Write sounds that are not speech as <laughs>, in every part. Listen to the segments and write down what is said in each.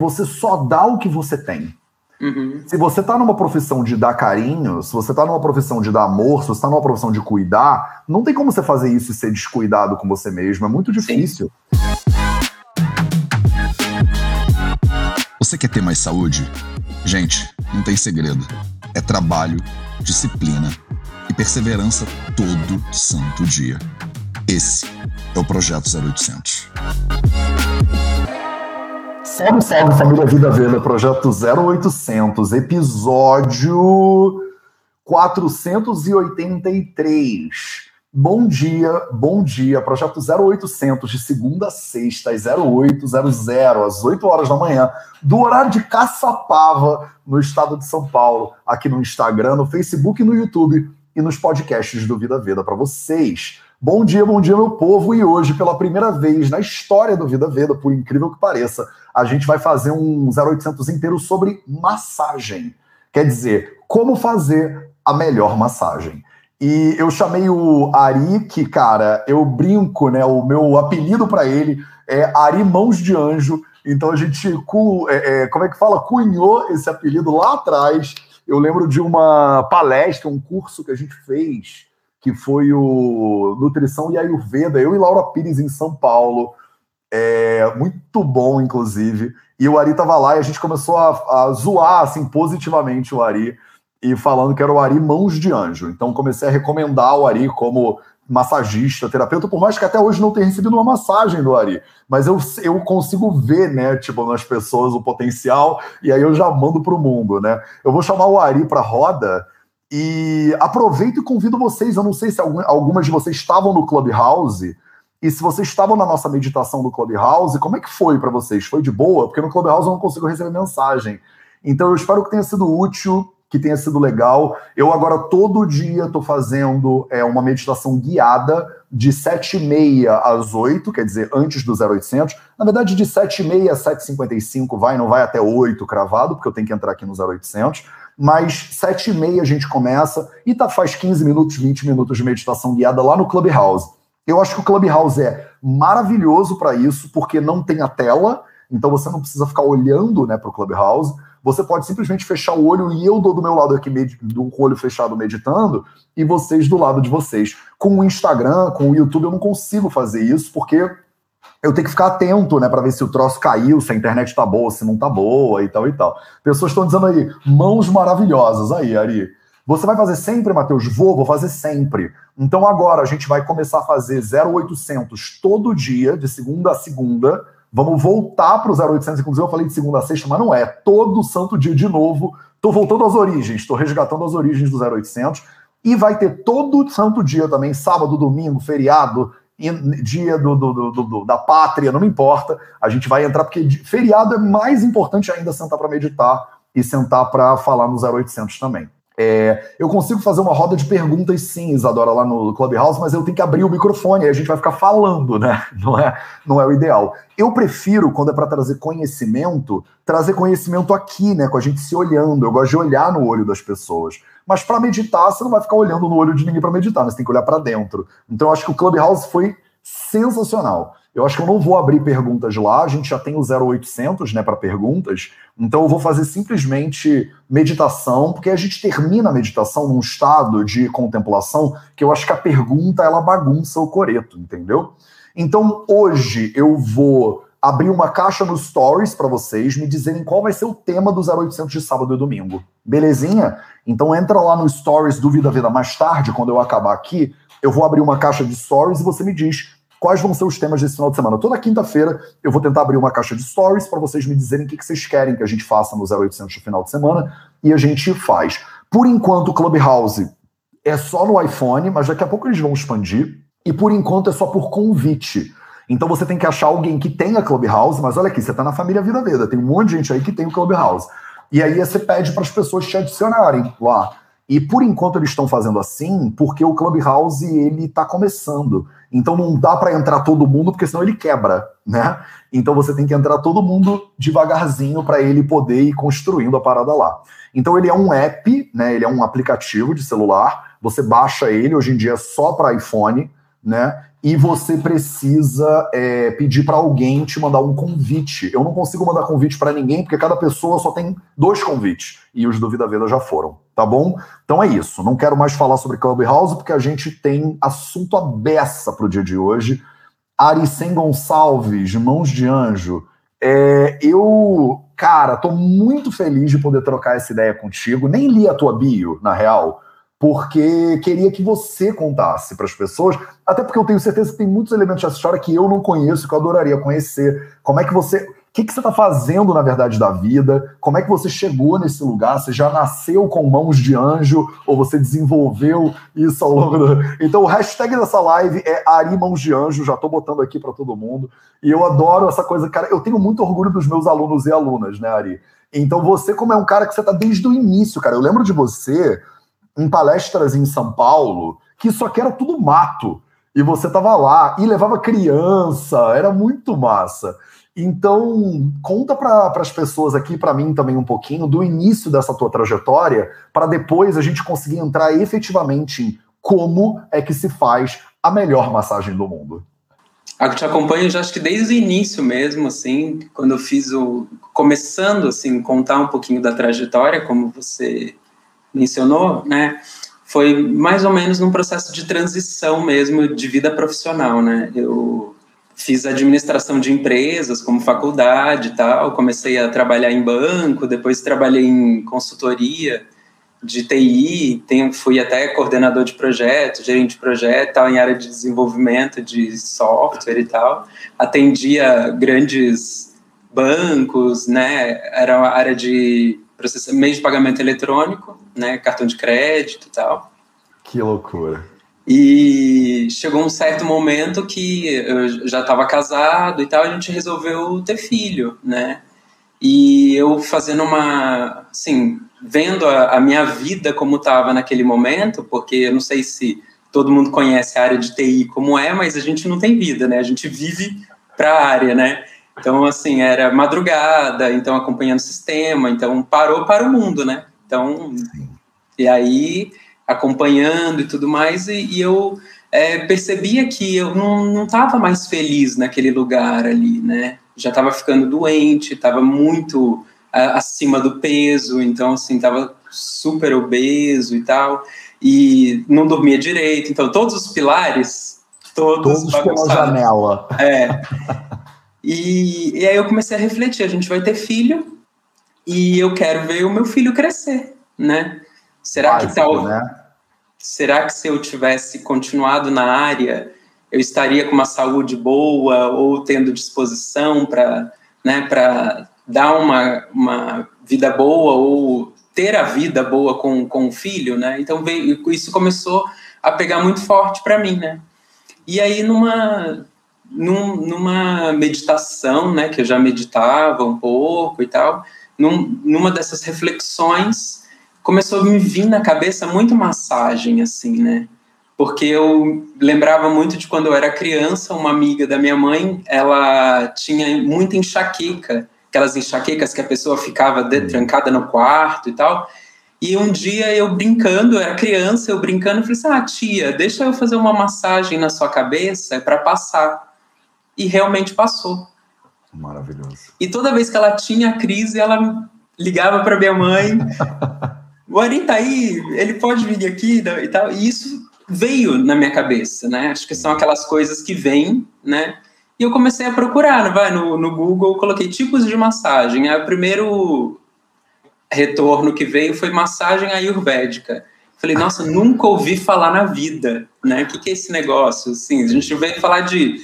você só dá o que você tem. Uhum. Se você está numa profissão de dar carinho, se você está numa profissão de dar amor, se você está numa profissão de cuidar, não tem como você fazer isso e ser descuidado com você mesmo. É muito difícil. Você quer ter mais saúde? Gente, não tem segredo. É trabalho, disciplina e perseverança todo santo dia. Esse é o Projeto 0800. Salve, salve família Vida Verde, projeto 0800, episódio 483. Bom dia, bom dia, projeto 0800 de segunda a sexta às 0800, às 8 horas da manhã, do horário de Caçapava, no estado de São Paulo, aqui no Instagram, no Facebook no YouTube e nos podcasts do Vida Veda para vocês. Bom dia, bom dia, meu povo. E hoje, pela primeira vez na história do Vida Veda, por incrível que pareça, a gente vai fazer um 0800 inteiro sobre massagem. Quer dizer, como fazer a melhor massagem. E eu chamei o Ari, que, cara, eu brinco, né? O meu apelido para ele é Ari Mãos de Anjo. Então a gente, é, é, como é que fala? Cunhou esse apelido lá atrás. Eu lembro de uma palestra, um curso que a gente fez que foi o Nutrição e Ayurveda, eu e Laura Pires em São Paulo. É, muito bom, inclusive. E o Ari tava lá e a gente começou a, a zoar assim, positivamente o Ari e falando que era o Ari Mãos de Anjo. Então comecei a recomendar o Ari como massagista, terapeuta, por mais que até hoje não tenha recebido uma massagem do Ari. Mas eu, eu consigo ver, né, tipo, nas pessoas o potencial e aí eu já mando pro mundo, né? Eu vou chamar o Ari pra roda e aproveito e convido vocês. Eu não sei se algumas de vocês estavam no Clubhouse. E se vocês estavam na nossa meditação do Clubhouse, como é que foi para vocês? Foi de boa? Porque no Clubhouse eu não consigo receber mensagem. Então eu espero que tenha sido útil, que tenha sido legal. Eu agora todo dia estou fazendo é, uma meditação guiada de 7h30 às 8, quer dizer, antes do 0800. Na verdade, de 7h30 a 7h55 vai, não vai até 8 cravado, porque eu tenho que entrar aqui no 0800 mas sete e meia a gente começa e tá, faz 15 minutos, 20 minutos de meditação guiada lá no Clubhouse. Eu acho que o Clubhouse é maravilhoso para isso, porque não tem a tela, então você não precisa ficar olhando né, para o Clubhouse. Você pode simplesmente fechar o olho e eu dou do meu lado aqui, do olho fechado meditando, e vocês do lado de vocês. Com o Instagram, com o YouTube, eu não consigo fazer isso, porque eu tenho que ficar atento, né, para ver se o troço caiu, se a internet tá boa, se não tá boa e tal e tal. Pessoas estão dizendo aí, mãos maravilhosas. Aí, Ari. Você vai fazer sempre, Matheus? Vou, vou fazer sempre. Então agora a gente vai começar a fazer 0800 todo dia, de segunda a segunda. Vamos voltar para o 0800, inclusive eu falei de segunda a sexta, mas não é. Todo santo dia de novo. Estou voltando às origens, estou resgatando as origens do 0800. E vai ter todo santo dia também, sábado, domingo, feriado, dia do, do, do, da pátria, não me importa. A gente vai entrar, porque feriado é mais importante ainda sentar para meditar e sentar para falar no 0800 também. É, eu consigo fazer uma roda de perguntas, sim, Isadora, lá no Clubhouse, mas eu tenho que abrir o microfone e a gente vai ficar falando, né? <laughs> Não é, não é o ideal. Eu prefiro, quando é para trazer conhecimento, trazer conhecimento aqui, né? Com a gente se olhando. Eu gosto de olhar no olho das pessoas. Mas para meditar, você não vai ficar olhando no olho de ninguém para meditar, né? você tem que olhar para dentro. Então eu acho que o Clubhouse foi sensacional. Eu acho que eu não vou abrir perguntas lá, a gente já tem o 0800, né, para perguntas. Então eu vou fazer simplesmente meditação, porque a gente termina a meditação num estado de contemplação que eu acho que a pergunta ela bagunça o coreto, entendeu? Então hoje eu vou abrir uma caixa no Stories para vocês me dizerem qual vai ser o tema do 0800 de sábado e domingo. Belezinha? Então entra lá no Stories do Vida Vida mais tarde, quando eu acabar aqui, eu vou abrir uma caixa de Stories e você me diz quais vão ser os temas desse final de semana. Toda quinta-feira eu vou tentar abrir uma caixa de Stories para vocês me dizerem o que vocês querem que a gente faça no 0800 no final de semana e a gente faz. Por enquanto, o Clubhouse é só no iPhone, mas daqui a pouco eles vão expandir. E por enquanto é só por convite. Então você tem que achar alguém que tenha Clubhouse, mas olha aqui, você está na família Vida Veda, tem um monte de gente aí que tem o Clubhouse. E aí você pede para as pessoas te adicionarem lá. E por enquanto eles estão fazendo assim, porque o Clubhouse ele está começando. Então não dá para entrar todo mundo, porque senão ele quebra, né? Então você tem que entrar todo mundo devagarzinho para ele poder ir construindo a parada lá. Então ele é um app, né? Ele é um aplicativo de celular. Você baixa ele, hoje em dia é só para iPhone, né? E você precisa é, pedir para alguém te mandar um convite. Eu não consigo mandar convite para ninguém, porque cada pessoa só tem dois convites. E os do Vida Veda já foram, tá bom? Então é isso. Não quero mais falar sobre Clubhouse, porque a gente tem assunto a beça pro dia de hoje. Aricem Gonçalves, Mãos de Anjo. É, eu, cara, tô muito feliz de poder trocar essa ideia contigo. Nem li a tua bio, na real porque queria que você contasse para as pessoas, até porque eu tenho certeza que tem muitos elementos dessa história que eu não conheço, que eu adoraria conhecer. Como é que você. O que, que você está fazendo, na verdade, da vida? Como é que você chegou nesse lugar? Você já nasceu com mãos de anjo ou você desenvolveu isso ao longo do. Então, o hashtag dessa live é Ari Mãos de Anjo, já estou botando aqui para todo mundo. E eu adoro essa coisa, cara. Eu tenho muito orgulho dos meus alunos e alunas, né, Ari? Então, você, como é um cara que você está desde o início, cara, eu lembro de você em palestras em São Paulo que só que era tudo mato. E você tava lá e levava criança, era muito massa. Então, conta para as pessoas aqui, para mim também um pouquinho, do início dessa tua trajetória, para depois a gente conseguir entrar efetivamente em como é que se faz a melhor massagem do mundo. Eu te acompanho já acho que desde o início mesmo, assim, quando eu fiz o. começando, assim, contar um pouquinho da trajetória, como você mencionou, né, foi mais ou menos num processo de transição mesmo de vida profissional, né? Eu fiz administração de empresas como faculdade e tal, comecei a trabalhar em banco, depois trabalhei em consultoria de TI, fui até coordenador de projeto, gerente de projeto, tal, em área de desenvolvimento de software e tal. Atendia grandes bancos, né? Era uma área de meio de pagamento eletrônico, né, cartão de crédito e tal. Que loucura. E chegou um certo momento que eu já estava casado e tal, a gente resolveu ter filho, né? E eu fazendo uma, assim, vendo a, a minha vida como estava naquele momento, porque eu não sei se todo mundo conhece a área de TI como é, mas a gente não tem vida, né? A gente vive para a área, né? Então, assim, era madrugada, então acompanhando o sistema, então parou para o mundo, né? Então, e aí acompanhando e tudo mais, e, e eu é, percebia que eu não estava mais feliz naquele lugar ali, né? Já estava ficando doente, estava muito acima do peso, então, assim, estava super obeso e tal, e não dormia direito, então todos os pilares, todos, todos pela janela. É. <laughs> E, e aí eu comecei a refletir, a gente vai ter filho e eu quero ver o meu filho crescer, né? Será que tal, né? será que se eu tivesse continuado na área, eu estaria com uma saúde boa ou tendo disposição para, né, dar uma, uma vida boa ou ter a vida boa com, com o filho, né? Então veio, isso começou a pegar muito forte para mim, né? E aí numa num, numa meditação, né, que eu já meditava um pouco e tal, num, numa dessas reflexões começou a me vir na cabeça muito massagem, assim, né? Porque eu lembrava muito de quando eu era criança, uma amiga da minha mãe, ela tinha muita enxaqueca, aquelas enxaquecas que a pessoa ficava de, trancada no quarto e tal. E um dia eu brincando, eu era criança, eu brincando, falei assim: ah, tia, deixa eu fazer uma massagem na sua cabeça para passar e realmente passou. Maravilhoso. E toda vez que ela tinha crise, ela ligava para minha mãe. <laughs> o Ari tá aí, ele pode vir aqui e tal. E isso veio na minha cabeça, né? Acho que são aquelas coisas que vêm, né? E eu comecei a procurar, vai no, no Google, coloquei tipos de massagem. Aí o primeiro retorno que veio foi massagem ayurvédica. Falei, nossa, nunca ouvi falar na vida, né? O que, que é esse negócio? Assim, a gente veio falar de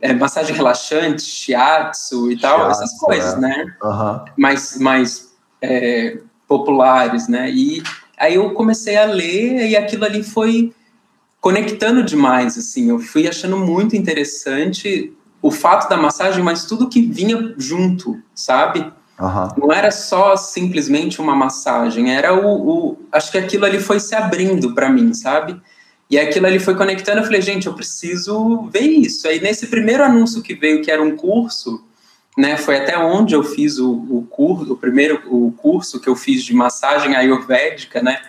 é, massagem relaxante, shiatsu e tal, shiatsu, essas coisas, é. né? Uhum. Mais, mais é, populares, né? E aí eu comecei a ler e aquilo ali foi conectando demais, assim. Eu fui achando muito interessante o fato da massagem, mas tudo que vinha junto, sabe? Uhum. Não era só simplesmente uma massagem, era o, o acho que aquilo ali foi se abrindo para mim, sabe? E aquilo ali foi conectando, eu falei, gente, eu preciso ver isso. Aí nesse primeiro anúncio que veio, que era um curso, né, foi até onde eu fiz o, o curso, o primeiro o curso que eu fiz de massagem ayurvédica, né?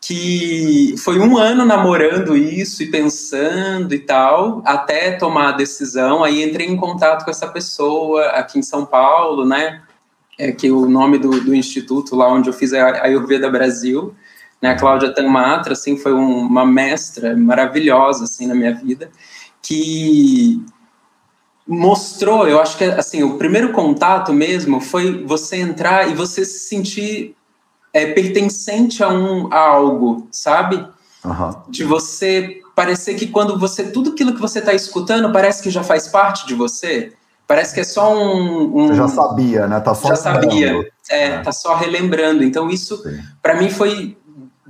que foi um ano namorando isso e pensando e tal, até tomar a decisão. Aí entrei em contato com essa pessoa aqui em São Paulo, né? É, que o nome do, do instituto lá onde eu fiz é Ayurveda Brasil, né? A Cláudia Tanmatra, assim, foi um, uma mestra maravilhosa, assim, na minha vida, que mostrou, eu acho que, assim, o primeiro contato mesmo foi você entrar e você se sentir é, pertencente a, um, a algo, sabe? Uhum. De você parecer que quando você tudo aquilo que você está escutando parece que já faz parte de você. Parece que é só um. um já sabia, né? Tá só já sabia. É, é, tá só relembrando. Então, isso, para mim, foi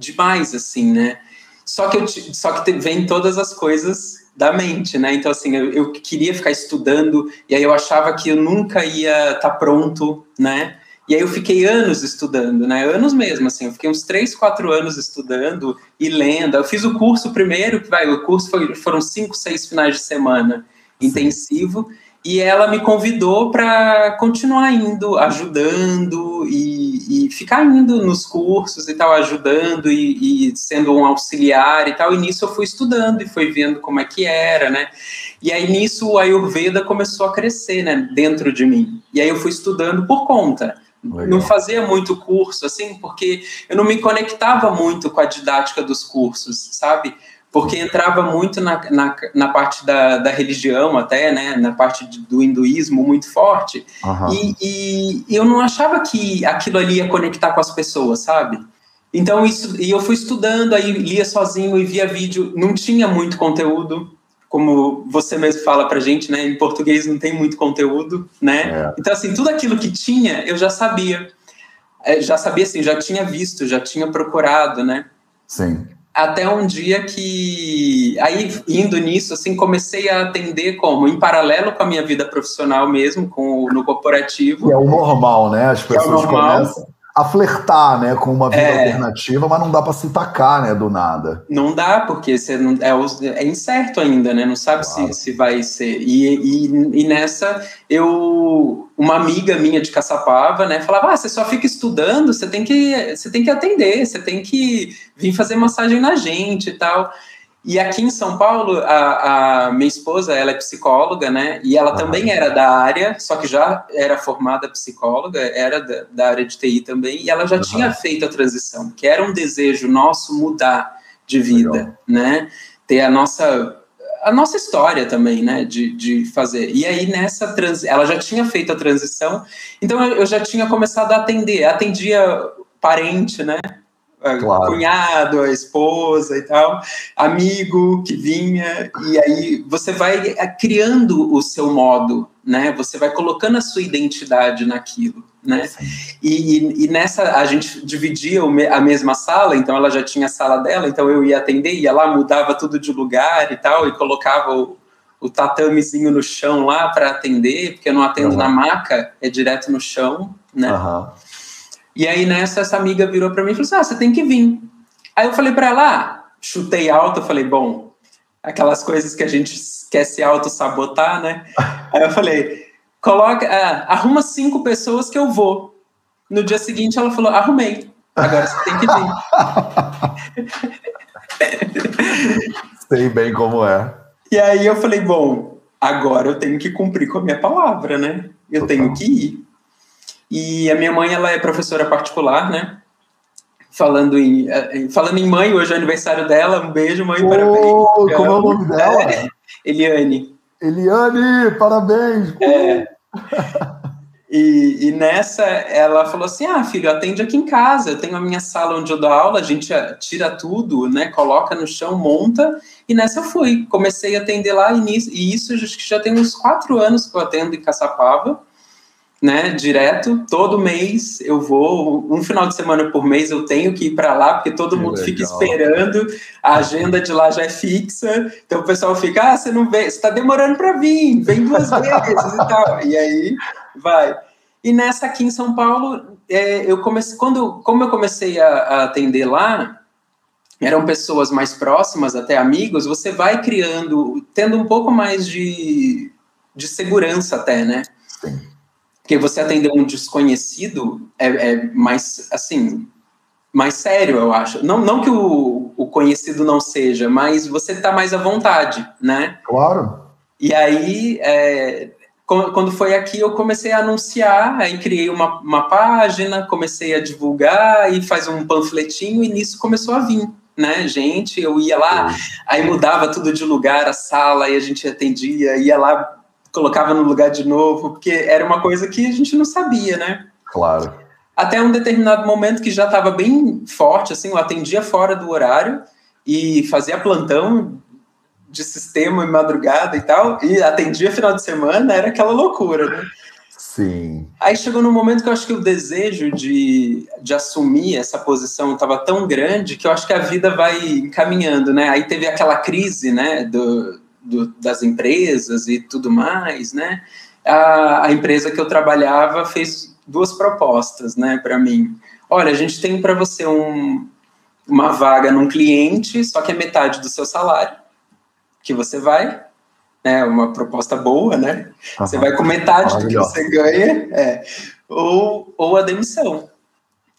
demais, assim, né? Só que, eu, só que vem todas as coisas da mente, né? Então, assim, eu, eu queria ficar estudando, e aí eu achava que eu nunca ia estar tá pronto, né? E aí eu fiquei anos estudando, né? Anos mesmo, assim. Eu fiquei uns três, quatro anos estudando e lendo. Eu fiz o curso primeiro, que vai, o curso foi, foram cinco, seis finais de semana intensivo. E ela me convidou para continuar indo, ajudando e, e, ficar indo nos cursos e tal, ajudando e, e, sendo um auxiliar e tal. E nisso eu fui estudando e fui vendo como é que era, né? E aí nisso o Ayurveda começou a crescer, né, dentro de mim. E aí eu fui estudando por conta. Legal. Não fazia muito curso, assim, porque eu não me conectava muito com a didática dos cursos, sabe? Porque entrava muito na, na, na parte da, da religião, até, né? Na parte de, do hinduísmo muito forte. Uhum. E, e, eu não achava que aquilo ali ia conectar com as pessoas, sabe? Então, isso, e eu fui estudando, aí lia sozinho e via vídeo, não tinha muito conteúdo, como você mesmo fala pra gente, né? Em português não tem muito conteúdo, né? É. Então, assim, tudo aquilo que tinha, eu já sabia. É, já sabia, assim, já tinha visto, já tinha procurado, né? Sim. Até um dia que, aí, indo nisso, assim, comecei a atender como? Em paralelo com a minha vida profissional mesmo, com, no corporativo. Que é o normal, né? As pessoas é começam a flertar, né, com uma vida é, alternativa, mas não dá para se tacar, né, do nada. Não dá, porque você não, é, é incerto ainda, né, não sabe claro. se, se vai ser. E, e, e, nessa, eu, uma amiga minha de Caçapava, né, falava, ah, você só fica estudando, você tem que, você tem que atender, você tem que vir fazer massagem na gente e tal. E aqui em São Paulo, a, a, minha esposa, ela é psicóloga, né? E ela ah, também era da área, só que já era formada psicóloga, era da, da área de TI também, e ela já uhum. tinha feito a transição, que era um desejo nosso mudar de vida, Legal. né? Ter a nossa a nossa história também, né, de, de fazer. E aí nessa trans, ela já tinha feito a transição, então eu já tinha começado a atender, atendia parente, né, claro. cunhado, a esposa e tal, amigo que vinha, e aí você vai eh, criando o seu modo, né? Você vai colocando a sua identidade naquilo, né? E, e, nessa a gente dividia a mesma sala, então ela já tinha a sala dela, então eu ia atender, ia lá, mudava tudo de lugar e tal, e colocava o, o tatamezinho no chão lá para atender, porque eu não atendo uhum. na maca, é direto no chão, né? Uhum. E aí nessa, essa amiga virou para mim e falou assim: ah, você tem que vir. Aí eu falei para ela, ah, chutei alto, eu falei, bom, aquelas coisas que a gente quer se auto-sabotar, né? <laughs> aí eu falei, coloca, ah, arruma cinco pessoas que eu vou. No dia seguinte ela falou, arrumei. Agora você tem que vir. <laughs> Sei bem como é. E aí eu falei, bom, agora eu tenho que cumprir com a minha palavra, né? Eu Total. tenho que ir. E a minha mãe, ela é professora particular, né? Falando em, eh, falando em mãe, hoje é aniversário dela. Um beijo, mãe, oh, parabéns. Como é o nome dela? É, <laughs> Eliane. Eliane, parabéns! É. <laughs> E, e, nessa, ela falou assim: Ah, filho, atende aqui em casa. Eu tenho a minha sala onde eu dou aula, a gente tira tudo, né? Coloca no chão, monta. E nessa eu fui. Comecei a atender lá, e, nisso, e isso já tem uns quatro anos que eu atendo em Caçapava né, direto, todo mês eu vou, um final de semana por mês eu tenho que ir para lá, porque todo que mundo legal. fica esperando, a agenda de lá já é fixa, então o pessoal fica, ah, você não vem, você está demorando para vir, vem duas <laughs> vezes e tal, e aí vai. E nessa aqui em São Paulo, é, eu comecei, quando, como eu comecei a, a atender lá, eram pessoas mais próximas, até amigos, você vai criando, tendo um pouco mais de, de segurança até, né? Sim porque você atender um desconhecido é, é mais, assim, mais sério, eu acho. Não, não que o, o conhecido não seja, mas você está mais à vontade, né? Claro. E aí, é, quando foi aqui, eu comecei a anunciar, aí criei uma, uma página, comecei a divulgar e faz um panfletinho, e nisso começou a vir, né, gente? Eu ia lá, aí mudava tudo de lugar, a sala, e a gente atendia, ia lá, colocava no lugar de novo, porque era uma coisa que a gente não sabia, né? Claro. Até um determinado momento que já estava bem forte, assim, eu atendia fora do horário e fazia plantão de sistema em madrugada e tal, e atendia final de semana, era aquela loucura, né? Sim. Aí chegou num momento que eu acho que o desejo de, de assumir essa posição estava tão grande que eu acho que a vida vai encaminhando, né? Aí teve aquela crise, né, do, do das empresas e tudo mais, né? A, a empresa que eu trabalhava fez duas propostas, né, para mim. Olha, a gente tem para você um, uma vaga num cliente, só que é metade do seu salário que você vai, né, uma proposta boa, né? Uhum. Você vai com metade do que você ganha, é, ou, ou a demissão.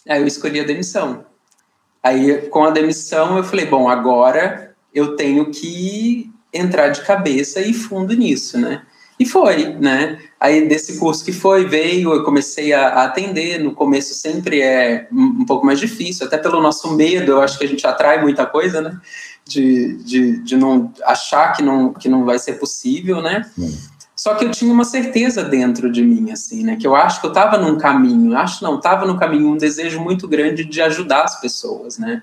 Aí eu escolhi a demissão. Aí, com a demissão, eu falei, bom, agora eu tenho que entrar de cabeça e fundo nisso, né? E foi, né? Aí desse curso que foi, veio, eu comecei a, a, atender. No começo sempre é um, pouco mais difícil, até pelo nosso medo, eu acho que a gente atrai muita coisa, né? de, de, de não achar que não, que não vai ser possível, né? Sim. Só que eu tinha uma certeza dentro de mim, assim, né? Que eu acho que eu estava num caminho, acho não, estava no caminho, um desejo muito grande de ajudar as pessoas, né?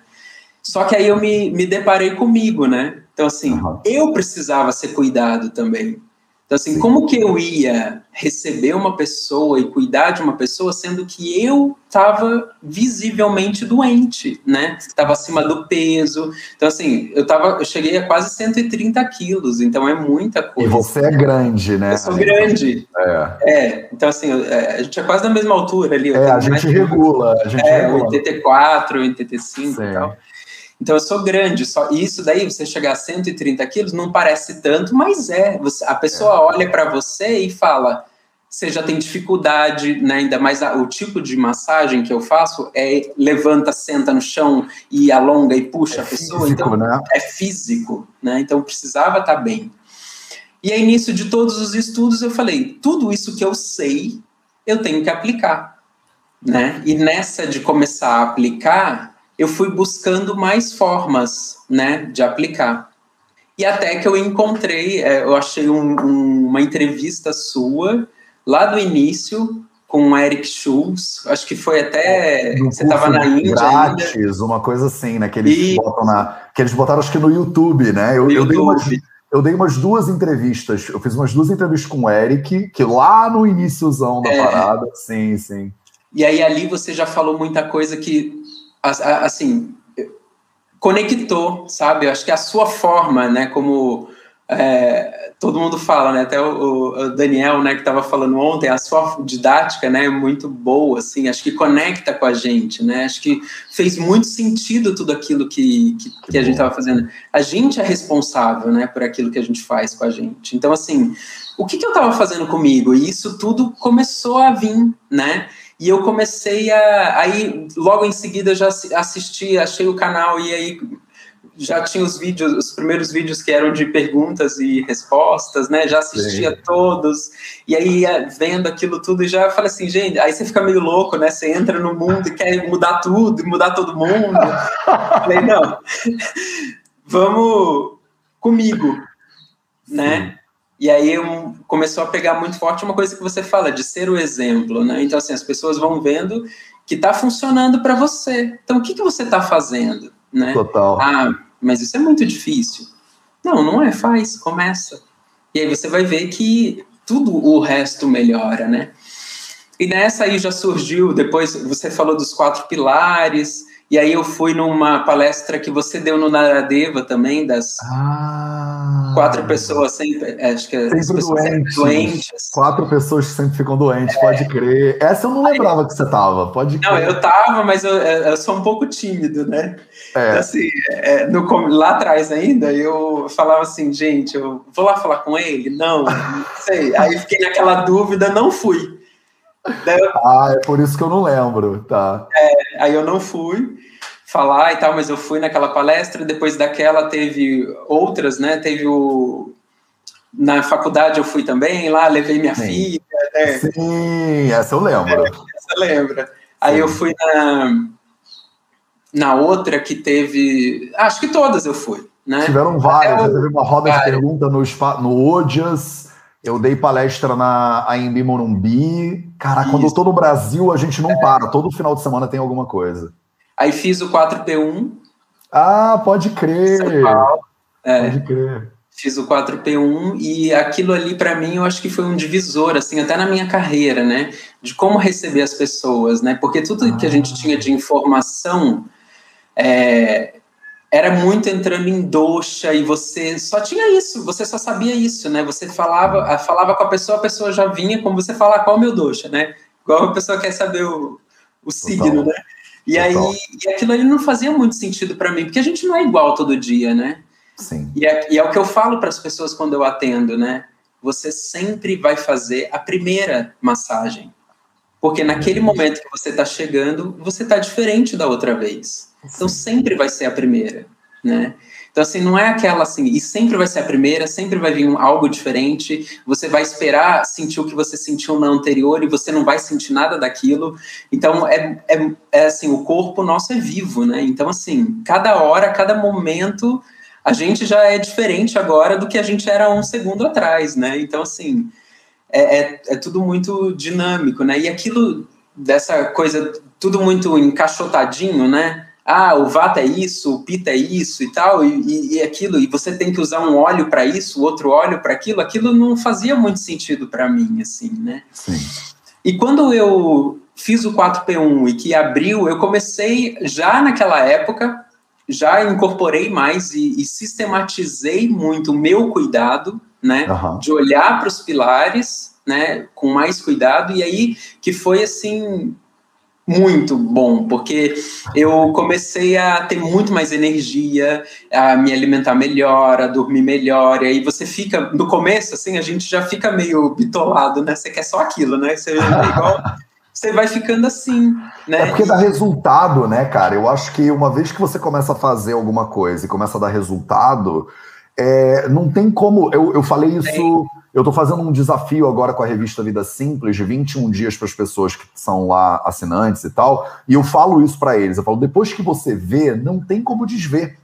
Só que aí eu me, me deparei comigo, né? Então, assim, uhum. eu precisava ser cuidado também. Então, assim, como que eu ia receber uma pessoa e cuidar de uma pessoa, sendo que eu estava visivelmente doente, né? Estava acima do peso. Então, assim, eu, tava, eu cheguei a quase 130 quilos, então é muita coisa. E você é grande, né? Eu sou grande. É. é então, assim, é, a gente é quase da mesma altura ali. É, a gente regula. A gente é, regula. 84, 85 Sim. e tal. Então eu sou grande, só isso daí você chegar a 130 quilos não parece tanto, mas é. Você, a pessoa é. olha para você e fala: você já tem dificuldade, né? ainda mais a, o tipo de massagem que eu faço é levanta, senta no chão e alonga e puxa é a pessoa. Físico, então né? é físico, né? Então precisava estar tá bem. E aí, início de todos os estudos, eu falei: tudo isso que eu sei, eu tenho que aplicar. Né? E nessa de começar a aplicar, eu fui buscando mais formas, né, de aplicar. E até que eu encontrei, é, eu achei um, um, uma entrevista sua lá do início com o Eric Schultz, acho que foi até no você estava na Índia grátis, ainda. uma coisa assim, né, que eles e... botam na, que eles botaram acho que no YouTube, né? Eu, eu dei umas eu dei umas duas entrevistas, eu fiz umas duas entrevistas com o Eric, que lá no iníciozão da é. parada, sim, sim. E aí ali você já falou muita coisa que assim, conectou, sabe? Eu acho que a sua forma, né, como é, todo mundo fala, né, até o, o Daniel, né, que estava falando ontem, a sua didática, né, é muito boa, assim, acho que conecta com a gente, né, acho que fez muito sentido tudo aquilo que, que, que a gente estava fazendo. A gente é responsável, né, por aquilo que a gente faz com a gente. Então, assim, o que, que eu estava fazendo comigo? E isso tudo começou a vir, né, e eu comecei a. Aí, logo em seguida, já assisti, achei o canal e aí já tinha os vídeos, os primeiros vídeos que eram de perguntas e respostas, né? Já assistia Sim. todos, e aí vendo aquilo tudo, e já falei assim, gente, aí você fica meio louco, né? Você entra no mundo e quer mudar tudo, mudar todo mundo. <laughs> falei, não, vamos comigo, né? E aí começou a pegar muito forte uma coisa que você fala, de ser o exemplo, né? Então, assim, as pessoas vão vendo que está funcionando para você. Então, o que, que você está fazendo, né? Total. Ah, mas isso é muito difícil. Não, não é, faz, começa. E aí você vai ver que tudo o resto melhora, né? E nessa aí já surgiu, depois você falou dos quatro pilares, e aí eu fui numa palestra que você deu no Naradeva também, das ah, quatro pessoas sempre, é, acho que sempre as pessoas doentes. doentes. Quatro pessoas que sempre ficam doentes, é. pode crer. Essa eu não lembrava aí, que você tava, pode crer. Não, eu tava, mas eu, eu sou um pouco tímido, né? É. Então, assim, é, no, lá atrás ainda, eu falava assim, gente, eu vou lá falar com ele? Não, não sei. Aí fiquei naquela dúvida, não fui. Eu... Ah, é por isso que eu não lembro, tá. É, aí eu não fui. falar e tal, mas eu fui naquela palestra, depois daquela teve outras, né? Teve o. Na faculdade eu fui também lá, levei minha Sim. filha. Né? Sim, essa eu lembro. É, essa lembra. Aí eu fui na, na outra que teve. Acho que todas eu fui. Né? Tiveram várias, já teve uma roda de pergunta no, no Odias. Eu dei palestra na AMB Morumbi. Cara, Isso. quando eu tô no Brasil, a gente não é. para. Todo final de semana tem alguma coisa. Aí fiz o 4P1. Ah, pode crer. É, pode crer. Fiz o 4P1 e aquilo ali para mim eu acho que foi um divisor assim até na minha carreira, né? De como receber as pessoas, né? Porque tudo ah. que a gente tinha de informação é, era muito entrando em doxa e você só tinha isso, você só sabia isso, né? Você falava, falava com a pessoa, a pessoa já vinha como você falar qual é o meu doxa, né? Igual a pessoa quer saber o, o signo, né? E Total. aí, e aquilo ali não fazia muito sentido para mim, porque a gente não é igual todo dia, né? Sim. E é, e é o que eu falo para as pessoas quando eu atendo, né? Você sempre vai fazer a primeira massagem. Porque naquele momento que você está chegando, você está diferente da outra vez. Então sempre vai ser a primeira, né? Então, assim, não é aquela assim, e sempre vai ser a primeira, sempre vai vir um, algo diferente, você vai esperar sentir o que você sentiu na anterior e você não vai sentir nada daquilo. Então, é, é, é assim, o corpo nosso é vivo, né? Então, assim, cada hora, cada momento, a gente já é diferente agora do que a gente era um segundo atrás, né? Então, assim, é, é, é tudo muito dinâmico, né? E aquilo, dessa coisa, tudo muito encaixotadinho, né? ah, o vata é isso, o pita é isso e tal, e, e aquilo, e você tem que usar um óleo para isso, outro óleo para aquilo, aquilo não fazia muito sentido para mim, assim, né? Sim. E quando eu fiz o 4P1 e que abriu, eu comecei já naquela época, já incorporei mais e, e sistematizei muito o meu cuidado, né? Uhum. De olhar para os pilares, né? Com mais cuidado, e aí que foi assim muito bom, porque eu comecei a ter muito mais energia, a me alimentar melhor, a dormir melhor, e aí você fica, no começo, assim, a gente já fica meio bitolado, né? Você quer só aquilo, né? Você, é <laughs> igual, você vai ficando assim, né? É porque dá resultado, né, cara? Eu acho que uma vez que você começa a fazer alguma coisa e começa a dar resultado, é, não tem como. Eu, eu falei isso. Eu estou fazendo um desafio agora com a revista Vida Simples, de 21 dias para as pessoas que são lá assinantes e tal. E eu falo isso para eles. Eu falo, depois que você vê, não tem como desver.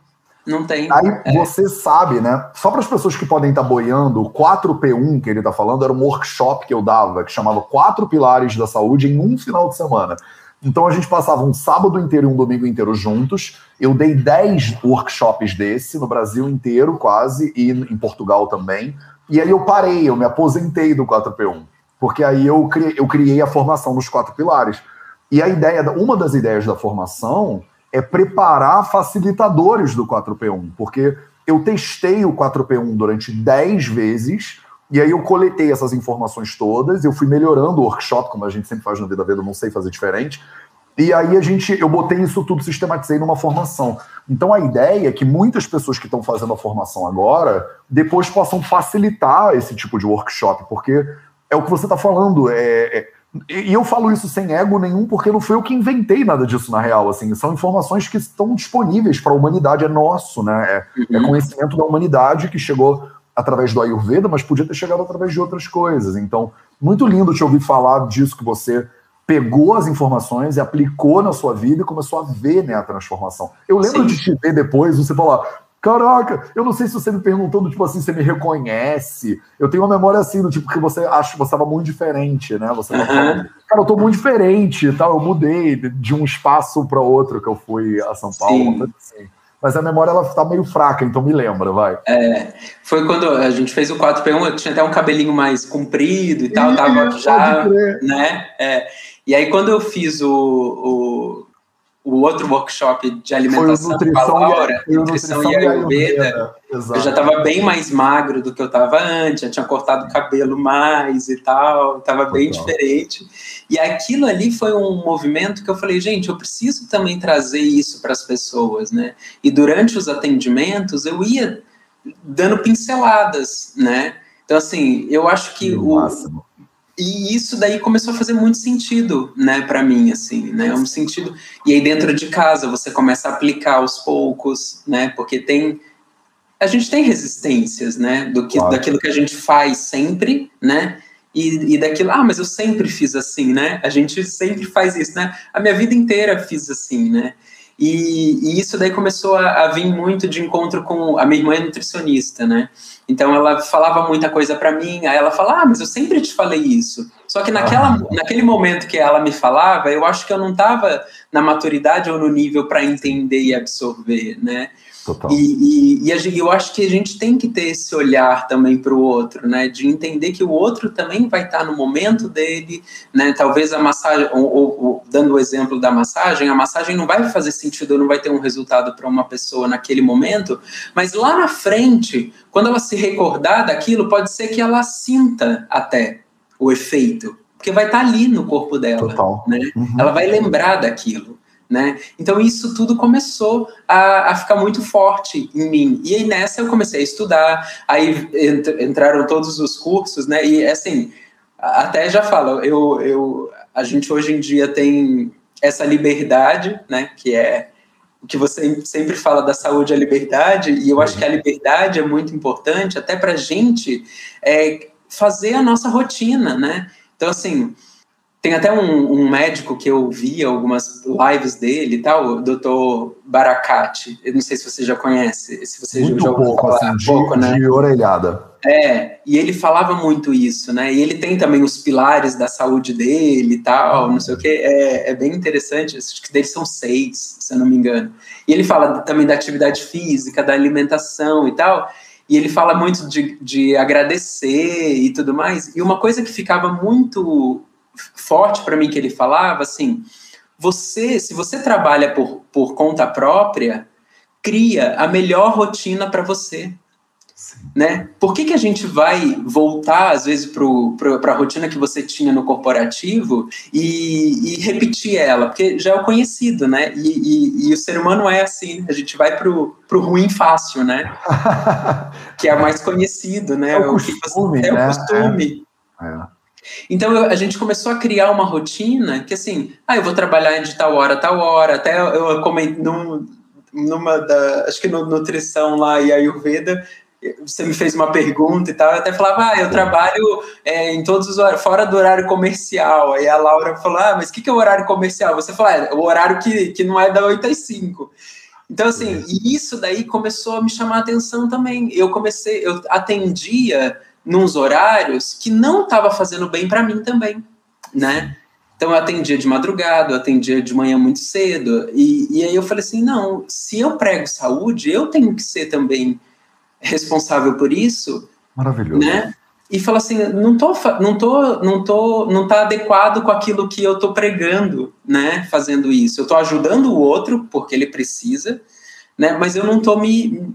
Não tem. Aí é. você sabe, né? Só para as pessoas que podem estar tá boiando, o 4P1 que ele está falando era um workshop que eu dava, que chamava Quatro Pilares da Saúde em um final de semana. Então a gente passava um sábado inteiro e um domingo inteiro juntos. Eu dei 10 workshops desse no Brasil inteiro, quase, e em Portugal também. E aí eu parei, eu me aposentei do 4P1, porque aí eu criei, eu criei a formação dos quatro pilares. E a ideia, uma das ideias da formação é preparar facilitadores do 4P1, porque eu testei o 4P1 durante 10 vezes, e aí eu coletei essas informações todas, eu fui melhorando o workshop, como a gente sempre faz na Vida Veda, não sei fazer diferente, e aí a gente, eu botei isso tudo, sistematizei numa formação. Então a ideia é que muitas pessoas que estão fazendo a formação agora, depois possam facilitar esse tipo de workshop, porque é o que você está falando. É, é, e eu falo isso sem ego nenhum, porque não foi eu que inventei nada disso na real. Assim, são informações que estão disponíveis para a humanidade, é nosso, né? É, é uhum. é conhecimento da humanidade que chegou através do Ayurveda, mas podia ter chegado através de outras coisas. Então, muito lindo te ouvir falar disso que você pegou as informações e aplicou na sua vida e começou a ver né, a transformação. Eu lembro Sim. de te ver depois, você falar, caraca, eu não sei se você me perguntou do tipo assim, você me reconhece. Eu tenho uma memória assim, do tipo que você acha que você estava muito diferente, né? Você uhum. falando, cara, eu tô muito diferente tal, eu mudei de um espaço para outro que eu fui a São Paulo, assim. Mas a memória ela tá meio fraca, então me lembra, vai. É, foi quando a gente fez o 4P1, eu tinha até um cabelinho mais comprido e tal, Ih, tava já, né? É, e aí, quando eu fiz o, o, o outro workshop de alimentação com a Laura, e, nutrição, nutrição e Ayurveda, eu já estava bem mais magro do que eu estava antes, já tinha cortado o cabelo mais e tal, estava bem diferente. E aquilo ali foi um movimento que eu falei, gente, eu preciso também trazer isso para as pessoas, né? E durante os atendimentos eu ia dando pinceladas, né? Então, assim, eu acho que o, e isso daí começou a fazer muito sentido, né, para mim, assim, né, um sentido. E aí dentro de casa você começa a aplicar aos poucos, né, porque tem a gente tem resistências, né, do que claro. daquilo que a gente faz sempre, né, e, e daquilo, ah, mas eu sempre fiz assim, né, a gente sempre faz isso, né, a minha vida inteira fiz assim, né, e, e isso daí começou a, a, vir muito de encontro com a minha irmã é nutricionista, né? Então ela falava muita coisa para mim, aí ela falava, ah, mas eu sempre te falei isso. Só que naquela, ah. naquele momento que ela me falava, eu acho que eu não estava na maturidade ou no nível para entender e absorver, né? Total. E, e, e, eu acho que a gente tem que ter esse olhar também para o outro, né? De entender que o outro também vai estar tá no momento dele, né? Talvez a massagem, ou, ou, ou, dando o exemplo da massagem, a massagem não vai fazer sentido, não vai ter um resultado para uma pessoa naquele momento, mas lá na frente, quando ela se recordar daquilo, pode ser que ela sinta até o efeito, porque vai estar tá ali no corpo dela, Total. né? Uhum. Ela vai lembrar daquilo. Né? Então isso tudo começou a, a, ficar muito forte em mim. E aí nessa eu comecei a estudar, aí ent, entraram todos os cursos, né? E assim, até já falo, eu, eu, a gente hoje em dia tem essa liberdade, né? Que é o que você sempre fala da saúde a liberdade, e eu acho que a liberdade é muito importante até para a gente é, fazer a nossa rotina, né? Então, assim, tem até um, um, médico que eu vi algumas lives dele e tal, o Dr. Baracate. Eu não sei se você já conhece, se você muito já ouviu pouco, falar. Assim, de, pouco, né? de orelhada. É, e ele falava muito isso, né? E ele tem também os pilares da saúde dele e tal, não sei o que. É, é bem interessante, acho que deles são seis, se eu não me engano. E ele fala também da atividade física, da alimentação e tal. E ele fala muito de, de agradecer e tudo mais. E uma coisa que ficava muito forte para mim que ele falava assim: você, se você trabalha por, por conta própria, cria a melhor rotina para você. Né? Por que, que a gente vai voltar, às vezes, para a rotina que você tinha no corporativo e, e, repetir ela? Porque já é o conhecido, né? E, e, e o ser humano é assim, a gente vai para o ruim fácil, né? <laughs> que é o mais conhecido, né? É o costume, você, é né? o costume. É. É. Então eu, a gente começou a criar uma rotina que assim, ah, eu vou trabalhar de tal hora, tal hora, até eu comentei num, numa da, acho que no Nutrição lá e Ayurveda, você me fez uma pergunta e tal, eu até falava, ah, eu trabalho é, em todos os horários, fora do horário comercial. Aí a Laura falou, ah, mas o que, que é o horário comercial? Você falou, ah, é o horário que, que não é da 8 às 5. Então, assim, isso daí começou a me chamar a atenção também. Eu comecei, eu atendia nos horários que não estava fazendo bem para mim também, né? Então eu atendia de madrugada, eu atendia de manhã muito cedo, e, e aí eu falei assim, não, se eu prego saúde, eu tenho que ser também responsável por isso, maravilhoso, né? E fala assim, não tô, não tô, não tô, não tá adequado com aquilo que eu tô pregando, né? Fazendo isso, eu tô ajudando o outro porque ele precisa, né? Mas eu não tô me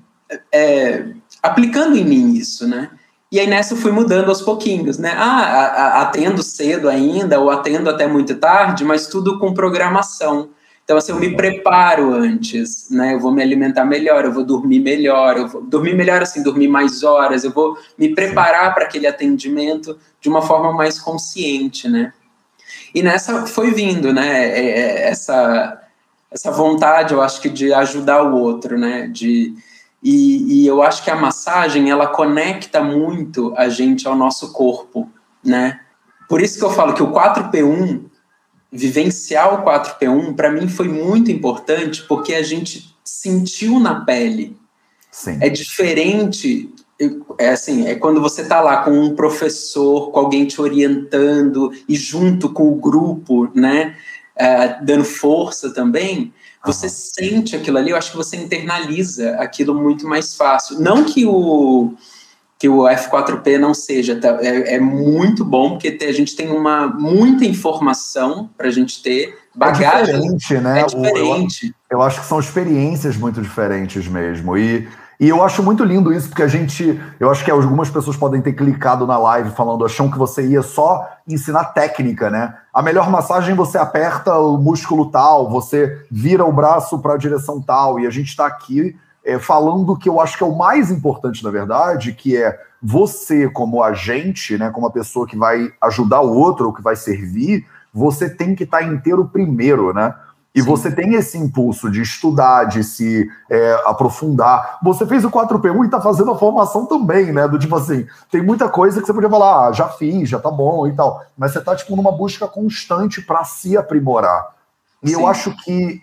é, aplicando em mim isso, né? E aí nessa eu fui mudando aos pouquinhos, né? Ah, atendo cedo ainda, ou atendo até muito tarde, mas tudo com programação. Então, assim, eu me preparo antes, né? Eu vou me alimentar melhor, eu vou dormir melhor, eu vou dormir melhor, assim, dormir mais horas, eu vou me preparar para aquele atendimento de uma forma mais consciente, né? E nessa foi vindo, né? É, é, essa, essa vontade, eu acho que de ajudar o outro, né? De, e, e, eu acho que a massagem ela conecta muito a gente ao nosso corpo, né? Por isso que eu falo que o 4P1, vivenciar o 4P1, para mim foi muito importante porque a gente sentiu na pele. Sim. É diferente, é assim, é quando você está lá com um professor, com alguém te orientando e junto com o grupo, né? Uh, dando força também você uhum. sente aquilo ali, eu acho que você internaliza aquilo muito mais fácil. Não que o que o F4P não seja, tá? é, é, muito bom, porque a gente tem uma muita informação para a gente ter, bagagem. É diferente, né? É diferente. eu, eu acho que são experiências muito diferentes mesmo. E e eu acho muito lindo isso, porque a gente. Eu acho que algumas pessoas podem ter clicado na live falando, acham que você ia só ensinar técnica, né? A melhor massagem você aperta o músculo tal, você vira o braço para a direção tal, e a gente está aqui é, falando que eu acho que é o mais importante, na verdade, que é você, como agente, né, como a pessoa que vai ajudar o outro, ou que vai servir, você tem que estar tá inteiro primeiro, né? E Sim. você tem esse impulso de estudar, de se é, aprofundar. Você fez o 4P1 e está fazendo a formação também, né? Do tipo assim, tem muita coisa que você podia falar, ah, já fiz, já tá bom e tal. Mas você está tipo, numa busca constante para se aprimorar. E Sim. eu acho que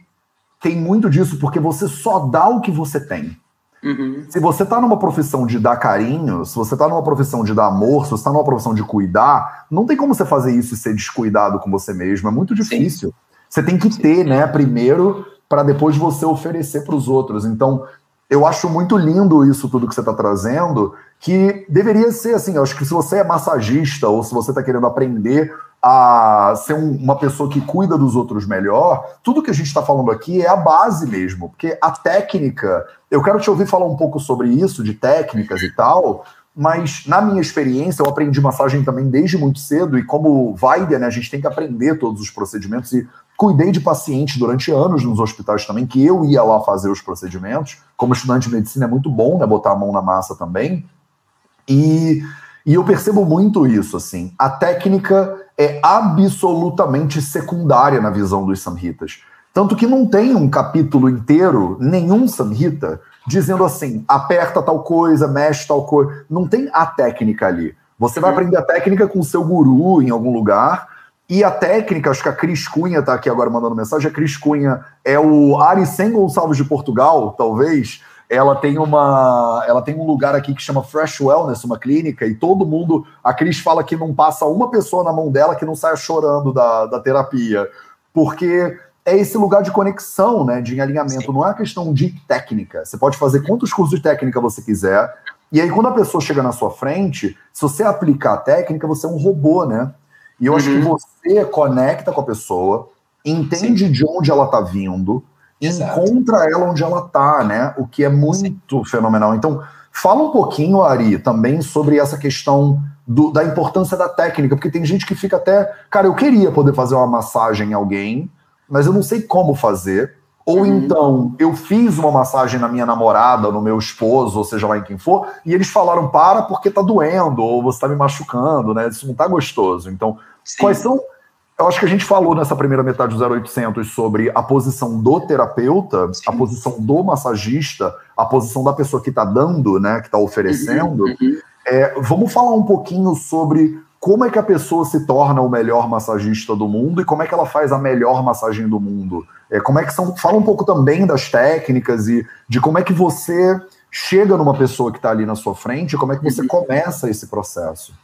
tem muito disso, porque você só dá o que você tem. Uhum. Se você está numa profissão de dar carinho, se você está numa profissão de dar amor, se você está numa profissão de cuidar, não tem como você fazer isso e ser descuidado com você mesmo. É muito difícil. Sim. Você tem que ter, né, primeiro, para depois você oferecer para os outros. Então, eu acho muito lindo isso tudo que você está trazendo, que deveria ser assim. Eu acho que se você é massagista ou se você está querendo aprender a ser um, uma pessoa que cuida dos outros melhor, tudo que a gente está falando aqui é a base mesmo, porque a técnica. Eu quero te ouvir falar um pouco sobre isso, de técnicas e tal, mas na minha experiência, eu aprendi massagem também desde muito cedo, e como Vaida, né, a gente tem que aprender todos os procedimentos, e cuidei de pacientes durante anos nos hospitais também, que eu ia lá fazer os procedimentos. Como estudante de medicina é muito bom, né, botar a mão na massa também. E, e eu percebo muito isso, assim. A técnica é absolutamente secundária na visão dos samhitas. Tanto que não tem um capítulo inteiro, nenhum samhita, dizendo assim, aperta tal coisa, mexe tal coisa. Não tem a técnica ali. Você vai uhum. aprender a técnica com o seu guru em algum lugar. E a técnica, acho que a Cris Cunha está aqui agora mandando mensagem. A Cris Cunha é o Aricem Gonçalves de Portugal, talvez. Ela tem uma, ela tem um lugar aqui que chama Fresh Wellness, uma clínica, e todo mundo, a Cris fala que não passa uma pessoa na mão dela que não saia chorando da, da terapia, porque é esse lugar de conexão, né, de alinhamento, Sim. não é uma questão de técnica. Você pode fazer quantos cursos de técnica você quiser, e aí quando a pessoa chega na sua frente, se você aplicar a técnica, você é um robô, né? E eu uhum. acho que uhum. Você conecta com a pessoa, entende Sim. de onde ela está vindo, Exato. encontra ela onde ela está, né? O que é muito Sim. fenomenal. Então, fala um pouquinho, Ari, também sobre essa questão do, da importância da técnica, porque tem gente que fica até, cara, eu queria poder fazer uma massagem em alguém, mas eu não sei como fazer. Ou uhum. então, eu fiz uma massagem na minha namorada, no meu esposo, ou seja lá em quem for, e eles falaram, para porque tá doendo, ou você tá me machucando, né? Isso não tá gostoso. Então, Sim. quais são. Eu acho que a gente falou nessa primeira metade do 0800 sobre a posição do terapeuta, Sim. a posição do massagista, a posição da pessoa que está dando, né, que está oferecendo. Uhum, uhum. É, vamos falar um pouquinho sobre como é que a pessoa se torna o melhor massagista do mundo e como é que ela faz a melhor massagem do mundo. É, como é que são. Fala um pouco também das técnicas e de como é que você chega numa pessoa que está ali na sua frente, como é que você uhum. começa esse processo.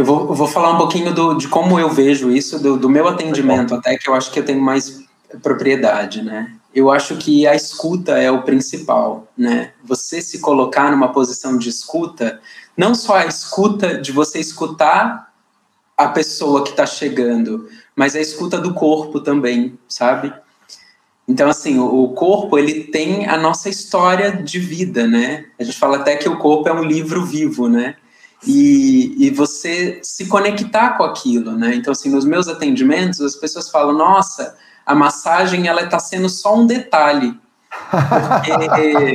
Eu vou, eu vou falar um pouquinho do, de como eu vejo isso, do, do meu atendimento, até que eu acho que eu tenho mais propriedade, né? Eu acho que a escuta é o principal, né? Você se colocar numa posição de escuta não só a escuta de você escutar a pessoa que está chegando, mas a escuta do corpo também, sabe? Então, assim, o, corpo, ele tem a nossa história de vida, né? A gente fala até que o corpo é um livro vivo, né? E, e você se conectar com aquilo, né? Então, assim, nos meus atendimentos, as pessoas falam, nossa, a massagem, ela está sendo só um detalhe. Porque...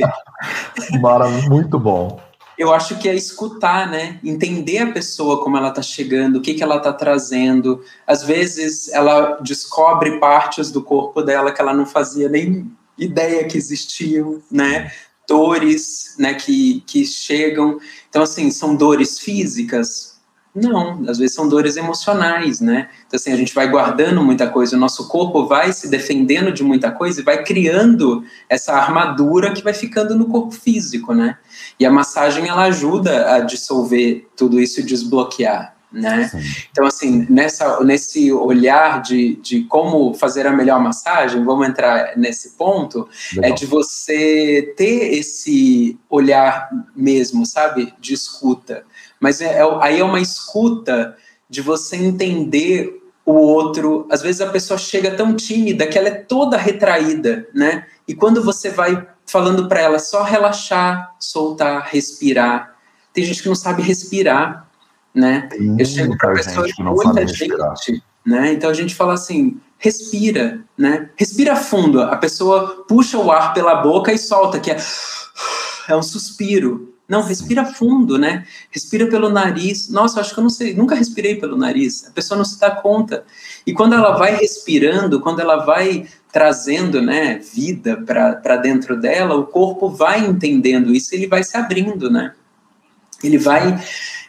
<laughs> Mara, muito bom eu acho que é escutar, né? Entender a pessoa como ela está chegando, o que, que ela está trazendo. Às vezes ela descobre partes do corpo dela que ela não fazia nem ideia que existiam, né? Dores, né? Que, que chegam. Então, assim, são dores físicas, não, às vezes são dores emocionais, né? Então, assim, a gente vai guardando muita coisa, o nosso corpo vai se defendendo de muita coisa e vai criando essa armadura que vai ficando no corpo físico, né? E a massagem, ela ajuda a dissolver tudo isso e desbloquear, né? Sim. Então, assim, nessa, nesse olhar de, de como fazer a melhor massagem, vamos entrar nesse ponto, é Legal. é de você ter esse olhar mesmo, sabe? De escuta mas é, é, aí é uma escuta de você entender o outro. Às vezes a pessoa chega tão tímida que ela é toda retraída, né? E quando você vai falando para ela só relaxar, soltar, respirar. Tem gente que não sabe respirar, né? Tem Eu chego para pessoa gente que não muita gente, né? Então a gente fala assim, respira, né? Respira fundo. A pessoa puxa o ar pela boca e solta, que é, é um suspiro. Não, respira fundo, né? Respira pelo nariz. Nossa, acho que eu não sei, nunca respirei pelo nariz. A pessoa não se dá conta. E quando ela vai respirando, quando ela vai trazendo, né, vida para dentro dela, o corpo vai entendendo isso, ele vai se abrindo, né? Ele vai